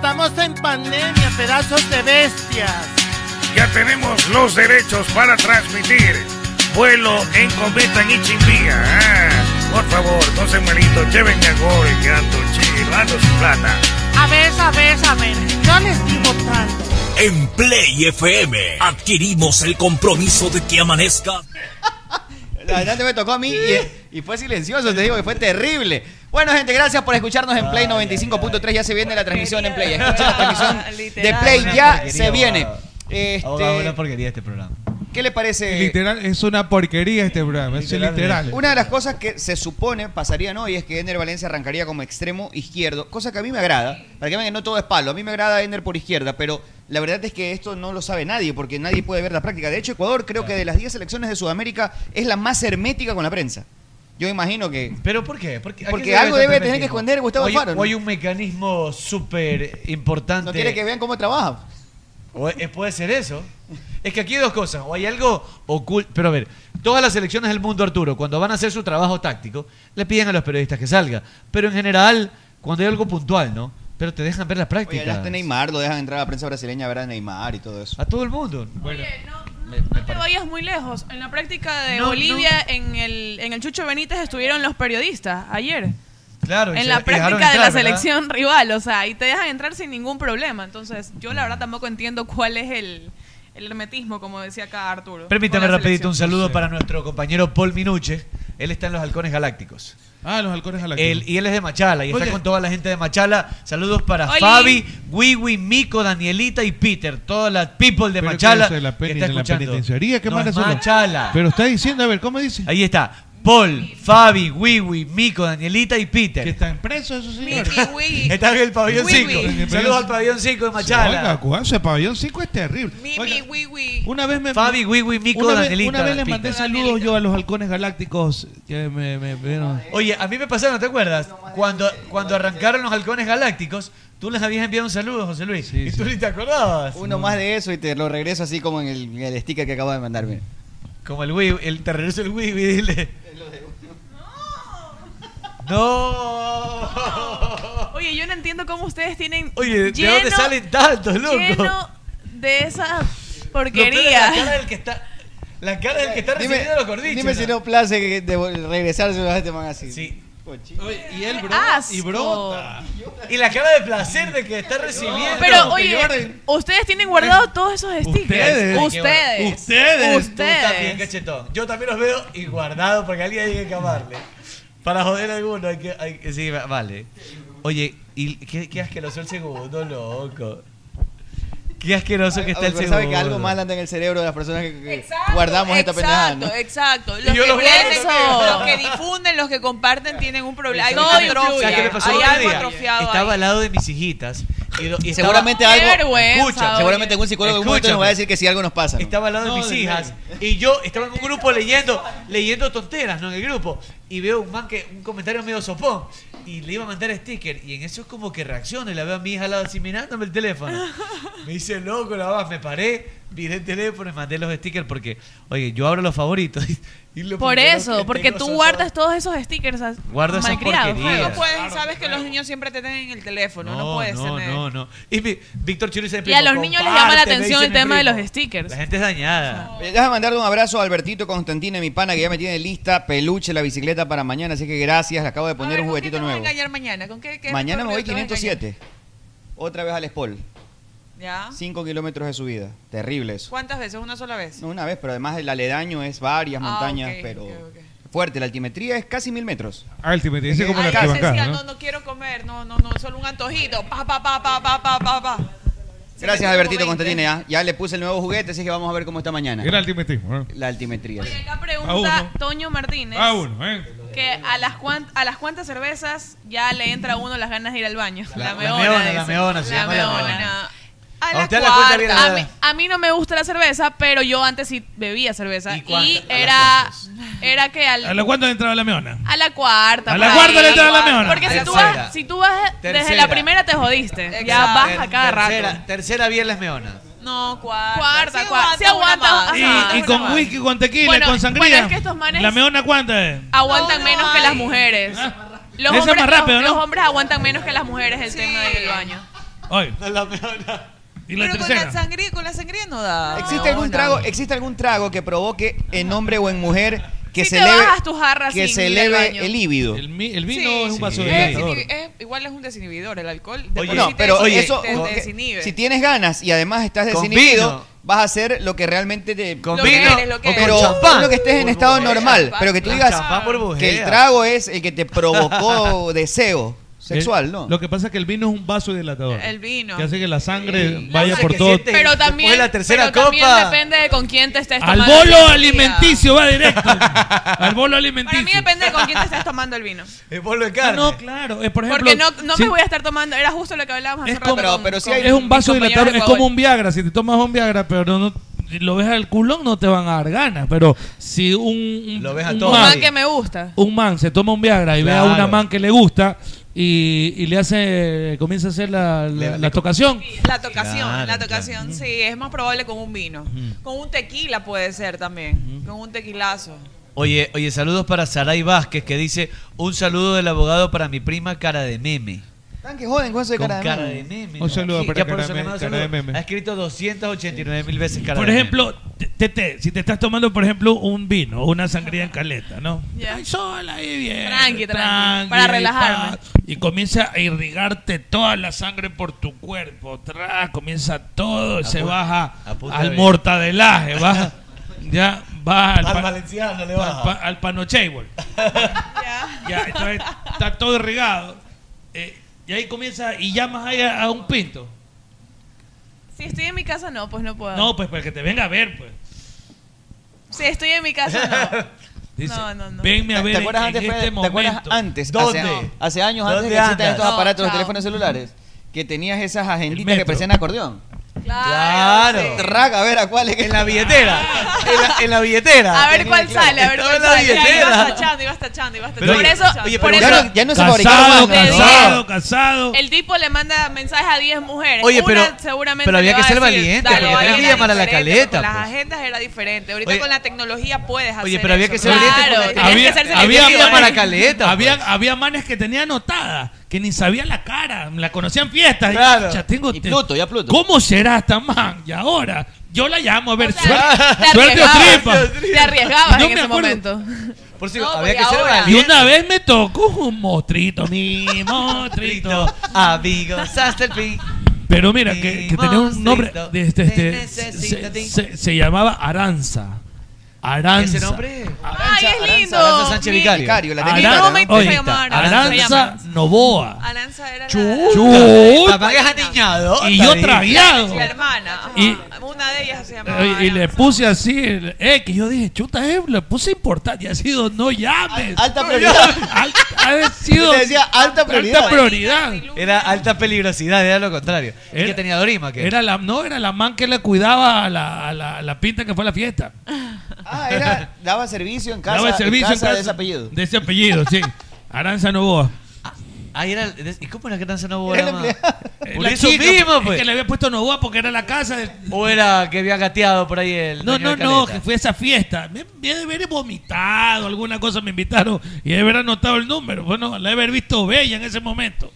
estamos en pandemia, pedazos de bestias. Ya tenemos los derechos para transmitir vuelo en cometa en Ichimbía. Ah, por favor, no se malito, llévenme a gol, que ando chido, ando sin plata. A ver, a ver, a ver, yo les digo tanto. En Play FM adquirimos el compromiso de que amanezca. Adelante me tocó a mí y, y fue silencioso, te digo que fue terrible. Bueno, gente, gracias por escucharnos en Play 95.3. Ya se viene la transmisión en Play. Escuchen la transmisión de Play, ya se viene. Este, una porquería este programa. ¿Qué le parece? Literal, es una porquería este programa, es literal. Una de las cosas que se supone pasarían hoy es que Ender Valencia arrancaría como extremo izquierdo, cosa que a mí me agrada. Para que vean que no todo es palo. A mí me agrada Ender por izquierda, pero la verdad es que esto no lo sabe nadie, porque nadie puede ver la práctica. De hecho, Ecuador creo que de las 10 selecciones de Sudamérica es la más hermética con la prensa. Yo imagino que. ¿Pero por qué? Porque, ¿a Porque qué se algo debe tener que esconder Gustavo O hay- Alfaro, ¿no? O hay un mecanismo súper importante. No quiere que vean cómo trabaja. O puede ser eso. Es que aquí hay dos cosas. O hay algo oculto. Pero a ver, todas las selecciones del mundo, Arturo, cuando van a hacer su trabajo táctico, le piden a los periodistas que salga. Pero en general, cuando hay algo puntual, ¿no? Pero te dejan ver las Oye, prácticas. ya está Neymar, lo dejan entrar a la prensa brasileña a ver a Neymar y todo eso. A todo el mundo. Bueno, No te vayas muy lejos. En la práctica de No, Bolivia, En, el, en el Chucho Benítez estuvieron los periodistas ayer. claro. En la práctica de la selección rival, o sea, y te dejan entrar sin ningún problema. Entonces, yo la verdad tampoco entiendo cuál es el, el hermetismo, como decía acá Arturo. Permítame rapidito un saludo para nuestro compañero Paul Minuche. Él está en los Halcones Galácticos. Ah, los halcones galácticos. Él, y él es de Machala y Oye. está con toda la gente de Machala. Saludos para Oli. Fabi, Wiwi, Mico, Danielita y Peter. Todas las people de ¿Pero qué Machala. es de la que peni- está de la escuchando. penitenciaría? ¿Qué No, es? Machala. Pero está diciendo, a ver, ¿cómo dice? Ahí está. Paul, Fabi, Wiwi, Mico, Danielita y Peter. Que están presos esos señores. Está en el pabellón Wiwi. 5. Saludos al pabellón 5 de Machala. Oiga, cuidado, ese pabellón 5 es terrible. Mimi, Oiga, wiwi. una vez me. Fabi, Wiwi, Mico, una vez, Danielita. una vez les Peter. mandé saludos yo a los halcones galácticos que me, me vieron. Oye, a mí me pasaron, ¿te acuerdas? Cuando, cuando arrancaron los halcones galácticos, tú les habías enviado un saludo, José Luis. y tú ni te acordabas. Uno más de eso y te lo regreso así como en el, en el sticker que acabo de mandarme. Como el Wii, el te regreso el Wii, dile. No. Oye, yo no entiendo cómo ustedes tienen. Oye, ¿de dónde salen tantos, loco? Lleno de esa Lo peor es porquería. La cara del que está, la cara del que está Dime, recibiendo los gordichos. dime si no place que de regresarse a este man así. Sí. y él, bro, y brota. Y la cara de placer de que está recibiendo. Pero oye, ustedes tienen guardados todos esos stickers. Ustedes. Ustedes. Ustedes. Ustedes. Tú también, cachetón. Yo también los veo y guardados porque alguien hay que acabarle. Para joder a alguno hay que, hay que- sí, va- vale. Oye, y qué, qué asqueroso el segundo, loco. Qué asqueroso que está el segundo. sabe que algo mal anda en el cerebro de las personas que, que guardamos esta pendejada. ¿no? Exacto, exacto. Y Los yo que, los guardo tienen- también. los que difunden, los que comparten tienen un problema. Hay ¿Sabes una atrofia. ¿sabes qué me pasó Hay el otro algo día? atrofiado Estaba ahí. al lado de mis hijitas. Y, lo- y estaba- Seguramente Qué algo. vergüenza, Escucha, oye. seguramente un psicólogo en un momento nos va a decir que si algo nos pasa. ¿no? Estaba al lado de No, mis de hijas y yo estaba en un grupo leyendo leyendo tonteras, ¿no? En el grupo. Y veo un man que, un comentario medio sopón. Y le iba a mandar sticker. Y en eso es como que reacciona y la veo a mi hija al lado así mirándome el teléfono. Me dice, loco, la vas, me paré, miré el teléfono y mandé los stickers porque, oye, yo abro los favoritos. Y lo Por eso, que porque tú guardas todos esos stickers Guardo esas malcriados. porquerías. No puedes, sabes que los niños siempre te tienen en el teléfono, no, puedes no, tener. no, no. Y mi- Víctor Churi se Y a los niños les llama la atención el tema de los stickers. La gente es dañada. Eh, Déjame mandarle un abrazo a Albertito Constantine, mi pana, que ya me tiene lista peluche la bicicleta para mañana, así que gracias, le acabo de poner un juguetito ¿Qué te vas a nuevo. engañar mañana? ¿Con qué, qué Mañana me voy recorrido te vas a 507. Otra vez al Spol. ¿Ya? 5 kilómetros de subida. Terrible eso. ¿Cuántas veces? ¿Una sola vez? No una vez, pero además el aledaño es varias Ah, montañas, pero fuerte. La altimetría es casi mil metros. Ultimate, dice como Ay, la a veces arquibancada, decía, ¿no? no, no quiero comer, no, no, no, solo un antojito. Pa, pa, pa, pa, pa, pa, pa, Gracias, Albertito como 20. Constantine. Ya, ya le puse el nuevo juguete, así que vamos a ver cómo está mañana. Era altimetismo, ¿no? La altimetría. Acá A pregunta uno. Toño Martínez. A uno, ¿eh? que a las, cuan- a las cuantas cervezas ya le entra a uno las ganas de ir al baño. La- la meona, meona, la meona, se La llama la meona. meona. A A la usted la cuenta viene cuarta. la- A mí, a mí no me gusta la cerveza, pero yo antes sí bebía cerveza. Y, las era, era que al, ¿A la cuánto entraba la meona? a la cuarta. A la cuarta le entraba la meona. Porque si tú, vas, si tú vas desde la primera te jodiste. Ya vas a cada tercera, rato. Tercera viernes meona. No, cuarta. Cuarta, Sí cuarta. Aguanta ajá. Y, y con whisky, con tequila, Bueno, con sangría. bueno, es que estos manes- ¿La meona cuánta es? Aguantan menos que las mujeres. Los Esa es hombres, más rápido, los, ¿no? los hombres aguantan menos que las mujeres el tema del baño. Oye. La meona. ¿Y la Pero con la sangría, con la sangría no da. ¿Existe algún No, trago, no. existe algún trago que provoque en hombre o en mujer que Si se eleve que se eleve el líbido? El, vino Sí, es un sí. vaso Es de es- igual es un desinhibidor el alcohol. De Oye, no, sí pero des- eso te- te porque desinhibe. si tienes ganas y además estás desinhibido, vas a hacer lo que realmente te Con Lo que vino eres, lo que o pero con champán. uno que estés en estado normal, pero que tú digas que el trago es el que te provocó deseo sexual, ¿no? Eh, Lo que pasa es que el vino es un vaso dilatador. El vino. Que hace que la sangre Sí. vaya No, por todo. siente- Pero también, de la tercera pero también copa- depende de con quién te estés Al tomando. bolo el vino. alimenticio va directo. Al bolo Para alimenticio. mí depende de con quién te estés tomando el vino. El bolo de Ah, carne. no, claro. eh, por ejemplo, Porque no, no si- me voy a estar tomando, era justo lo que hablábamos hace Es rato con- con es un vaso compañeros dilatador, de es como Ecuador. un Viagra. Si te tomas un Viagra, pero no, no- lo ves al culón, no te van a dar ganas. Pero si un, un, Lo ves a un todo. Man, que me gusta. un man se toma un Viagra y ve a Claro. una man que le gusta y, y le hace, comienza a hacer la, la, Le- la le- tocación. La tocación, Claro, la tocación, sí, es más probable con un vino. Con un tequila puede ser también. Con un tequilazo. Oye, oye, saludos para Saray Vázquez que dice un saludo del abogado para mi prima cara de meme. Tan que joden con eso de Con cara de cara meme. de meme. Un saludo Sí, para ya por cara eso de meme, mando cara de saludos. meme. Ha escrito 289 mil veces cara Por de ejemplo, Tete, si te estás tomando, por ejemplo, un vino o una sangría en caleta, ¿no? Ay, sola ahí bien. Tranqui, tranqui, para relajarme. pa, Y comienza a irrigarte toda la sangre por tu cuerpo. Tra, comienza todo, se pu- baja al mortadelaje, baja, ya va al, Al pa- valenciano le baja. pa- al panochable. ya, entonces está todo irrigado. Eh, y ahí comienza y llamas ahí a, a un pinto. Si estoy en mi casa, no, pues no puedo. No, pues para que te venga a ver, pues. Si estoy en mi casa, no. Dice, No, no, no. venme a ¿Te ver en, acuerdas antes, en Fede? este ¿Te acuerdas momento. antes? ¿Dónde? Hace, hace años antes de ¿Dónde que existan andas? estos No, aparatos de chao. teléfonos celulares, que tenías esas metro. que parecían acordeón. Claro. Traga, a ver a cuál es que... En la billetera. en, la, en la billetera. A ver cuál sale, a ver cuál en la sale. billetera. Ibas tachando, ibas tachando, ibas Pero tachando. por oye, eso, oye, por pero eso ya, no, ya no se más. Te casado, casado. el tipo le manda mensajes a 10 mujeres. Oye, pero- Una seguramente pero había que ser valiente, dale, porque tenés que llamar a la caleta, con Las pues. agendas era diferente. Ahorita Oye, con la tecnología puedes hacer Oye, pero había que ser valiente Claro, había, que ser había, selectivo, que llamar a caleta. había, pues. había manes que tenían anotada, que ni sabía la cara, la conocían fiestas. Claro. Ya tengo, Y Pluto, ya Pluto. ¿Cómo será esta man? Y ahora, yo la llamo a ver, O sea, suerte, te suerte o arriesgabas. tripa. Te arriesgabas No en ese acuerdo. momento. Por si No, había que ser. Y una vez me tocó un mostrito, mi mostrito. Amigos, hasta el fin. Pero mira, que, que tenía un nombre. De este, te este, se llamaba Aranza. Aranza. ¿Ese nombre? Ay, es lindo. Aranza Sánchez Vicario. Vicario, la Aran- tenía. No, Oye, Aranza, Aranza. Novoa. Aranza era Chu- Papá que es aniñado. Y yo tragueado. la, hermana. Y- Una de ellas se llamaba Eh, Y le Aranza. puse así, el- eh, que yo dije, chuta, eh, le puse importante. Y ha sido, no llames. Alta prioridad. Al- ha sido decía alta prioridad. alta prioridad. Era alta peligrosidad, era lo contrario. ¿Y Era- que tenía Dorima? ¿qué? Era la, no, era la man que le cuidaba a la, a la, a la pinta que fue a la fiesta. Ah, era, daba servicio en casa, Daba servicio en en casa casa de ese apellido. De ese apellido, sí. Aranza Novoa. Ah, era ¿Y cómo era que danza no Era era la. Por La eso chica, mismo, es pues. que le había puesto Novoa porque era la casa de... ¿O era que había gateado por ahí el No, no, de no, que fue esa fiesta. Me, me debe haber vomitado, alguna cosa me invitaron y debe haber anotado el número. Bueno, la debe haber visto bella en ese momento.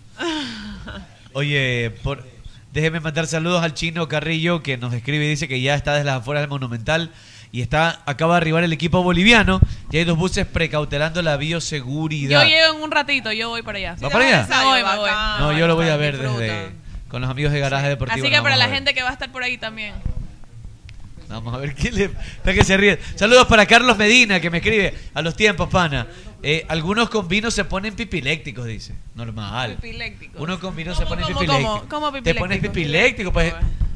Oye, por... déjeme mandar saludos al chino Carrillo que nos escribe y dice que ya está desde las afueras del Monumental y está acaba de arribar el equipo boliviano y hay dos buses precautelando la bioseguridad. Yo llego en un ratito, yo voy para allá. ¿Va para allá? Me voy, voy. No, yo lo voy a ver disfruta. desde con los amigos de Garaje Deportivo. Así que para la gente que va a estar por ahí también. Vamos a ver quién le. Está que se ríe. Saludos para Carlos Medina, que me escribe a los tiempos, pana. Eh, algunos con vino se ponen pipilécticos, dice. Normal. Pipiléctico. Uno con vino se ¿Cómo, pone cómo, cómo? ¿Cómo Te pones pipiléctico, pues.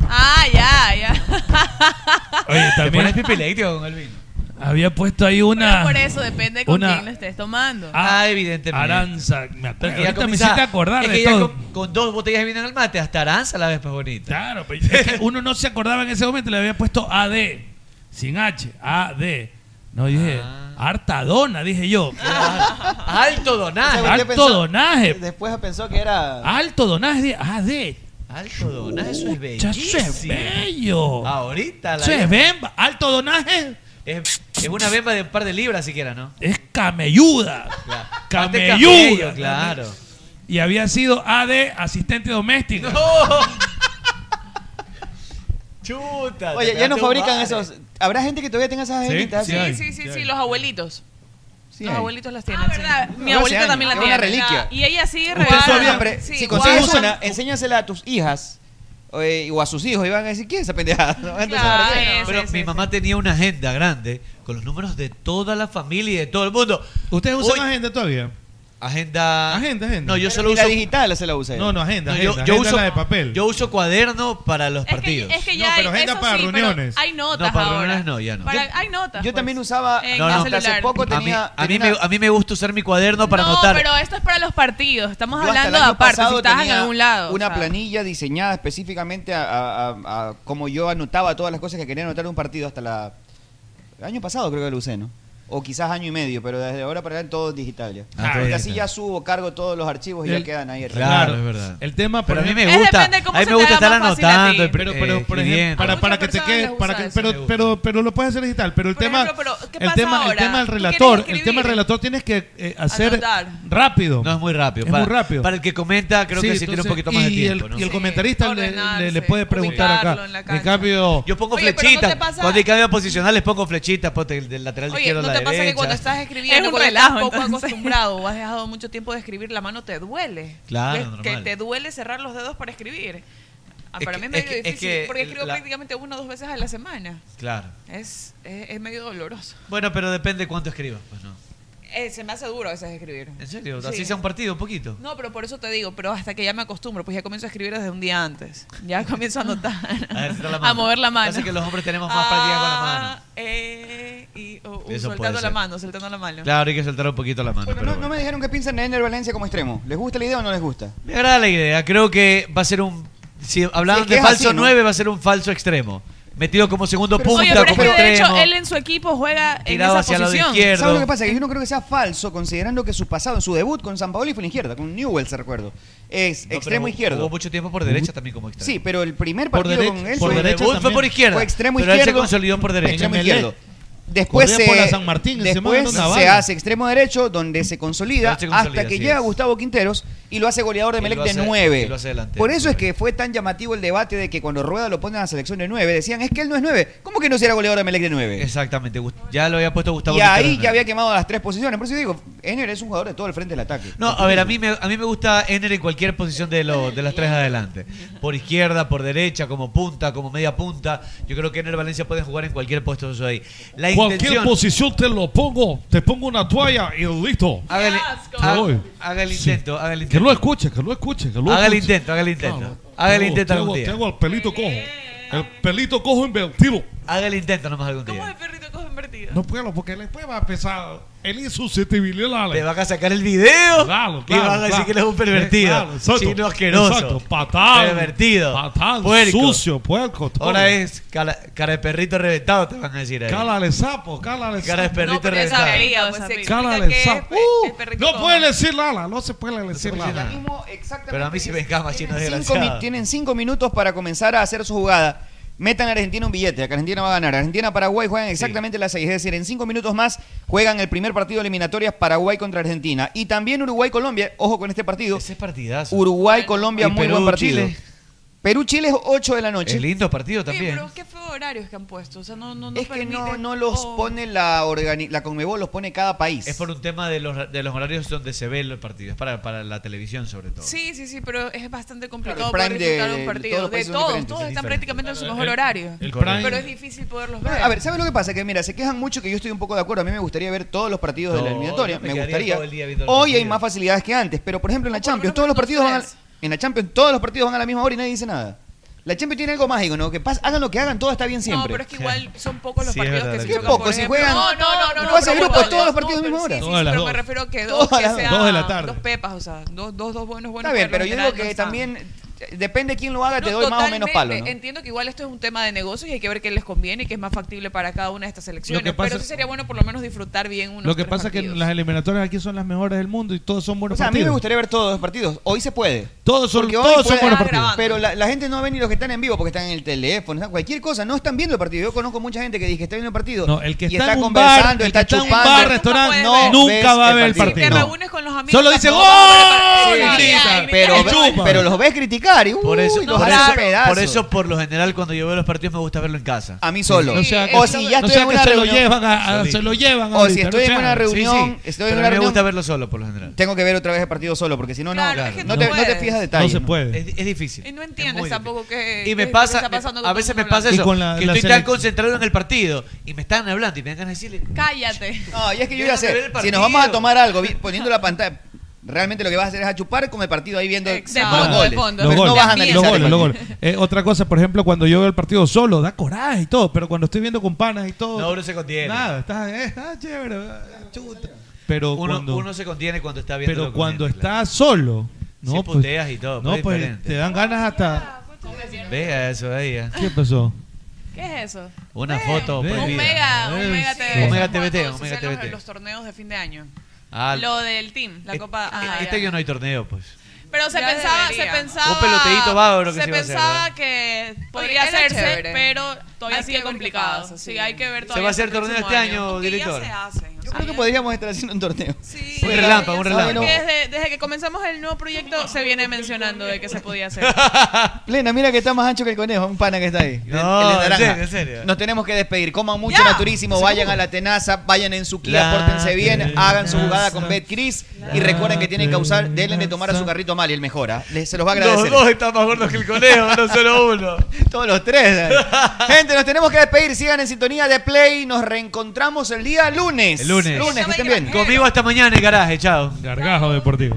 Ah, ya, ya. Oye, también es pipilectio con el vino. Había puesto ahí una. Pero por eso depende con quién lo estés tomando. Ah, ah evidentemente. Aranza. Me acuerdo. Ahorita me hiciste acordar de todo. Con, dos botellas de vino en el mate, hasta Aranza la ves más bonita. Claro, pero es que uno no se acordaba en ese momento, le había puesto AD. Sin H, AD. No dije, ah. harta dona, dije yo. Ah, alto donaje. Alto donaje. Después pensó que era. Alto donaje, AD Alto donaje, eso es bellísimo. Eso es bello. Ahorita la. Eso es bemba. Alto donaje. Es, una bemba de un par de libras siquiera, ¿no? Es camelluda. Claro. Camelluda. Claro. Y había sido AD, asistente doméstico ¡No! Chuta. Oye, ya no fabrican esos. ¿Habrá gente que todavía tenga esas ¿Sí? Sí, sí, sí, sí, los abuelitos. Sí Los abuelitos las tienen. Ah, mi abuelita también la es Y ella sí regala. si consigues una, enséñasela a tus hijas eh, o a sus hijos y van a decir, quién es esa pendejada? Pero mi mamá tenía una agenda grande con los números de toda la familia y de todo el mundo. ¿Ustedes usan agenda todavía? Agenda. Agenda, agenda. No, yo solo uso. la digital se la usa. No, no, agenda. Yo, uso la de papel. Yo uso cuaderno para los partidos. es que ya No, pero hay- agenda para reuniones. hay notas No, para reuniones no, ya no. Hay notas, yo pues, también usaba- No, no. Hace poco A mí, a, mí me, a mí me gusta usar mi cuaderno para no, anotar. pero esto es para los partidos. Estamos hablando de año aparte. Si estás en algún lado. Una planilla diseñada específicamente a, a- como yo anotaba todas las cosas que quería anotar en un partido hasta la. El año pasado creo que lo usé, ¿no? o quizás año y medio, pero desde ahora para allá todo es digital ya. Ah, porque así ya subo, cargo todos los archivos y ya quedan ahí. Claro, es verdad. El tema, por pero a mí me gusta, es a mí me gusta estar anotando, pero, pero por ejemplo, para, para que te quede, para que, pero, pero, pero lo puedes hacer digital, pero el tema, el tema, ahora? el tema del relator, el tema del relator tienes que eh, hacer Anotar. rápido. No es muy rápido, es para, muy rápido. Para el que comenta, creo que sí tiene un poquito más de tiempo. Y el comentarista le puede preguntar acá. En cambio, yo pongo flechitas. Cuando hay cambio posicional les pongo flechitas, del lateral izquierdo que pasa es que cuando estás escribiendo, un poco acostumbrado o has dejado mucho tiempo de escribir, la mano te duele. Claro, que, que te duele cerrar los dedos para escribir. Ah, para que, mí es medio difícil porque escribo la, prácticamente una o dos veces a la semana. Claro. Es, es, es medio doloroso. Bueno, pero depende cuánto escribas, pues no. Eh, se me hace duro a veces escribir. ¿En serio? Así sea un partido, un poquito. No, pero por eso te digo, pero hasta que ya me acostumbro, pues ya comienzo a escribir desde un día antes. Ya comienzo a anotar. a, mover la mano. Así que los hombres tenemos más ah, práctica con la mano. E, y oh, soltando la mano, soltando la mano. Claro, hay que soltar un poquito la mano. Pero no, me dijeron que piensan en Ender Valencia como extremo. ¿Les gusta la idea o no les gusta? Me agrada la idea. Creo que va a ser un. Si hablaban de falso así, va a ser un falso extremo metido como segundo punta, como es que extremo, él en su equipo juega en esa posición. ¿Sabes lo que pasa? Que yo no creo que sea falso, considerando que su pasado, en su debut con San Paolo fue en izquierda, con Newell se recuerdo. Es extremo izquierdo. Hubo mucho tiempo por derecha también como extremo. Sí, pero el primer partido con él fue, por izquierda. Fue extremo pero izquierdo. Él se consolidó por derecha. Extremo izquierdo. Después, se, después se, hace extremo derecho, donde se consolida, hasta que llega. Gustavo Quinteros, y lo hace goleador de Melec de 9. Por eso es que fue tan llamativo el debate de que cuando Rueda lo pone a la selección de 9, decían, es que él no es 9. ¿Cómo que no será goleador de Melec de 9? Exactamente, ya lo había puesto Gustavo. Y ahí ya había quemado las tres posiciones. Por eso digo, Ener es un jugador de todo el frente del ataque. No, a ver, a mí me, a mí me gusta Ener en cualquier posición de, lo, de las tres adelante. Por izquierda, por derecha, como punta, como media punta. Yo creo que Ener Valencia puede jugar en cualquier puesto de eso ahí. La cualquier posición te lo pongo, te pongo una toalla y listo. Haga el, intento, haga el intento que lo escuche, que lo escuche. Que lo haga el intento, haga el intento. Haga el intento tengo, algún día. Tengo el pelito cojo. El pelito cojo invertido. Haga el intento nomás algún día. ¿Cómo es el perrito cojo? No puedo, porque después va a empezar él y susceptibilidad. Te van a sacar el video claro, y van a decir claro. que eres un pervertido. Chino asqueroso. Exacto, patán. Pervertido. Patán, sucio, puerco. Ahora es cara, de perrito reventado, te van a decir ahí. Cala sapo, cala sapo. Cara de perrito no, reventado. Pues, cala sapo. Pues, uh, no puede decir Lala, no se puede decir no Lala. Pero a mí sí me encama, chino desgraciado. Tienen cinco minutos para comenzar a hacer su jugada metan a Argentina un billete, que Argentina va a ganar. Argentina-Paraguay juegan exactamente las seis. es decir, en cinco minutos más juegan el primer partido de eliminatorias Paraguay contra Argentina. Y también Uruguay-Colombia, ojo con este partido. Uruguay-Colombia, muy buen partido. Perú-Chile es 8 de la noche. Es lindo partido también. Pero qué horarios que han puesto. O sea, no, no, no es que no, no los pone la, organi la Conmebol, los pone cada país. Es por un tema de los, de los horarios donde se ve el partido. Es para, para la televisión, sobre todo. Sí, sí, sí, pero es bastante complicado claro, poder disfrutar de, un partido. De todos, todos, están prácticamente en su mejor horario. El pero es difícil poderlos ver. A ver, ¿sabes lo que pasa? Que mira, se quejan mucho que yo estoy un poco de acuerdo. A mí me gustaría ver todos los partidos de la eliminatoria. Me, me gustaría. Hoy hay más facilidades que antes, pero por ejemplo en la Champions, todos los partidos van a en la Champions todos los partidos van a la misma hora y nadie dice nada. La Champions tiene algo mágico, ¿no? Que pas- hagan lo que hagan, todo está bien siempre. No, pero es que igual son pocos los Sí, partidos verdad, que se ¿Qué chocan, poco? Si juegan- No, no, no, no. ¿Y fase de pero grupos, no, todos los no, partidos a la pero misma hora? sí, sí, pero dos. me refiero que Todas dos que sean Dos de la tarde. dos pepas, o sea, dos, dos, dos buenos, buenos. Está bien, pero yo digo que no también depende de quién lo haga, te doy más o menos palo, ¿no? Entiendo que igual esto es un tema de negocios y hay que ver qué les conviene y qué es más factible para cada una de estas pasa- pero sí sería bueno por lo menos disfrutar bien unos Lo que tres pasa es que partidos. las eliminatorias aquí son las mejores del mundo y todos son O buenos sea, a mí me partidos. gustaría ver todos los partidos. Hoy se puede. Todos son, todos son buenos partidos. Pero la, la gente no ve ni los que están en vivo porque están en el teléfono, están- cualquier cosa. No están viendo el partido. Yo conozco mucha gente que dice que está viendo el partido. No, el que y está, conversando, bar, el que está está en un chupando. bar, restaurante, no nunca va a ver el partido. partido. te No. reúnes con los amigos. Solo dice tampoco ¡Gol! pero los ves criticar y Por eso, los por, haces eso, pedazos. por eso, por lo general, cuando yo veo los partidos me gusta verlo en casa. A mí solo. Sea o si ya no estoy en una se lo reunión. llevan a- a- se lo llevan O si estoy en una reunión, sí. estoy en Pero una mí me reunión. gusta verlo solo, por lo general. Tengo que ver otra vez el partido solo, porque si no, no, Claro, no, no te, no te fijas detalles. No se puede. Es, es difícil. Y no Es entiendes tampoco qué. Y me qué pasa, está pasando a veces me pasa eso, que estoy tan concentrado en el partido y me están hablando y me dan ganas de decirle, Cállate. No, y es que yo Quiero ya sé, ver el si nos vamos a tomar algo poniendo la pantalla, realmente lo que vas a hacer es a chupar con el partido ahí viendo Exacto. los De goles. fondo. Pero Los no goles, vas a analizar los el goles, los partido. goles. Eh, otra cosa, por ejemplo, cuando yo veo el partido solo, da coraje y todo, pero cuando estoy viendo con panas y todo. no, uno se contiene. Nada, está, eh, está chévere. ah, chuta. Pero Uno, cuando, uno se contiene cuando está viendo pero cuando estás solo, no, Sí, pues, puteas y todo, no, pues, pues diferente. te dan ganas hasta. Vea eso ahí. eh. ¿Qué pasó? ¿Qué es eso? Una foto Ve. prohibida. Un mega, un mega sí. TV. Omega Cuando TVT, Omega hacen los- TVT. Los torneos de fin de año. Ah, Lo del team. La Copa. Ah, ah, este año no hay torneo, pues. Pero se Ya pensaba, se debería. pensaba. Un peloteíto bárbaro que se se hacer, pensaba ¿verdad? que podría hacerse, chévere. pero todavía Hay sigue complicado. pasa, sí. sí. hay que ver ¿Se todavía. va a hacer torneo este año, Porque director? Ya se hacen. Yo creo que podríamos estar haciendo un torneo. Sí. Un relámpago, un relámpago. Porque desde, desde que comenzamos el nuevo proyecto se viene mencionando de que se podía hacer. Plena, mira que está más ancho que el conejo, un pana que está ahí. No, el en serio, en serio. Nos tenemos que despedir. Coman mucho Ya. naturísimo, vayan a la tenaza, vayan en su Kia, pórtense bien, hagan su jugada con BetCris y recuerden que tienen que usar, denle de tomar a su carrito mal y el mejora. Les- Se los va a Los agradecer. dos están más gordos que el conejo, no solo uno. Todos los tres. Gente, nos tenemos que despedir. Sigan en sintonía de Play. Nos reencontramos el día lunes. El lunes. Lunes, que estén bien. Conmigo hasta mañana en garaje, chao. Gargajo deportivo.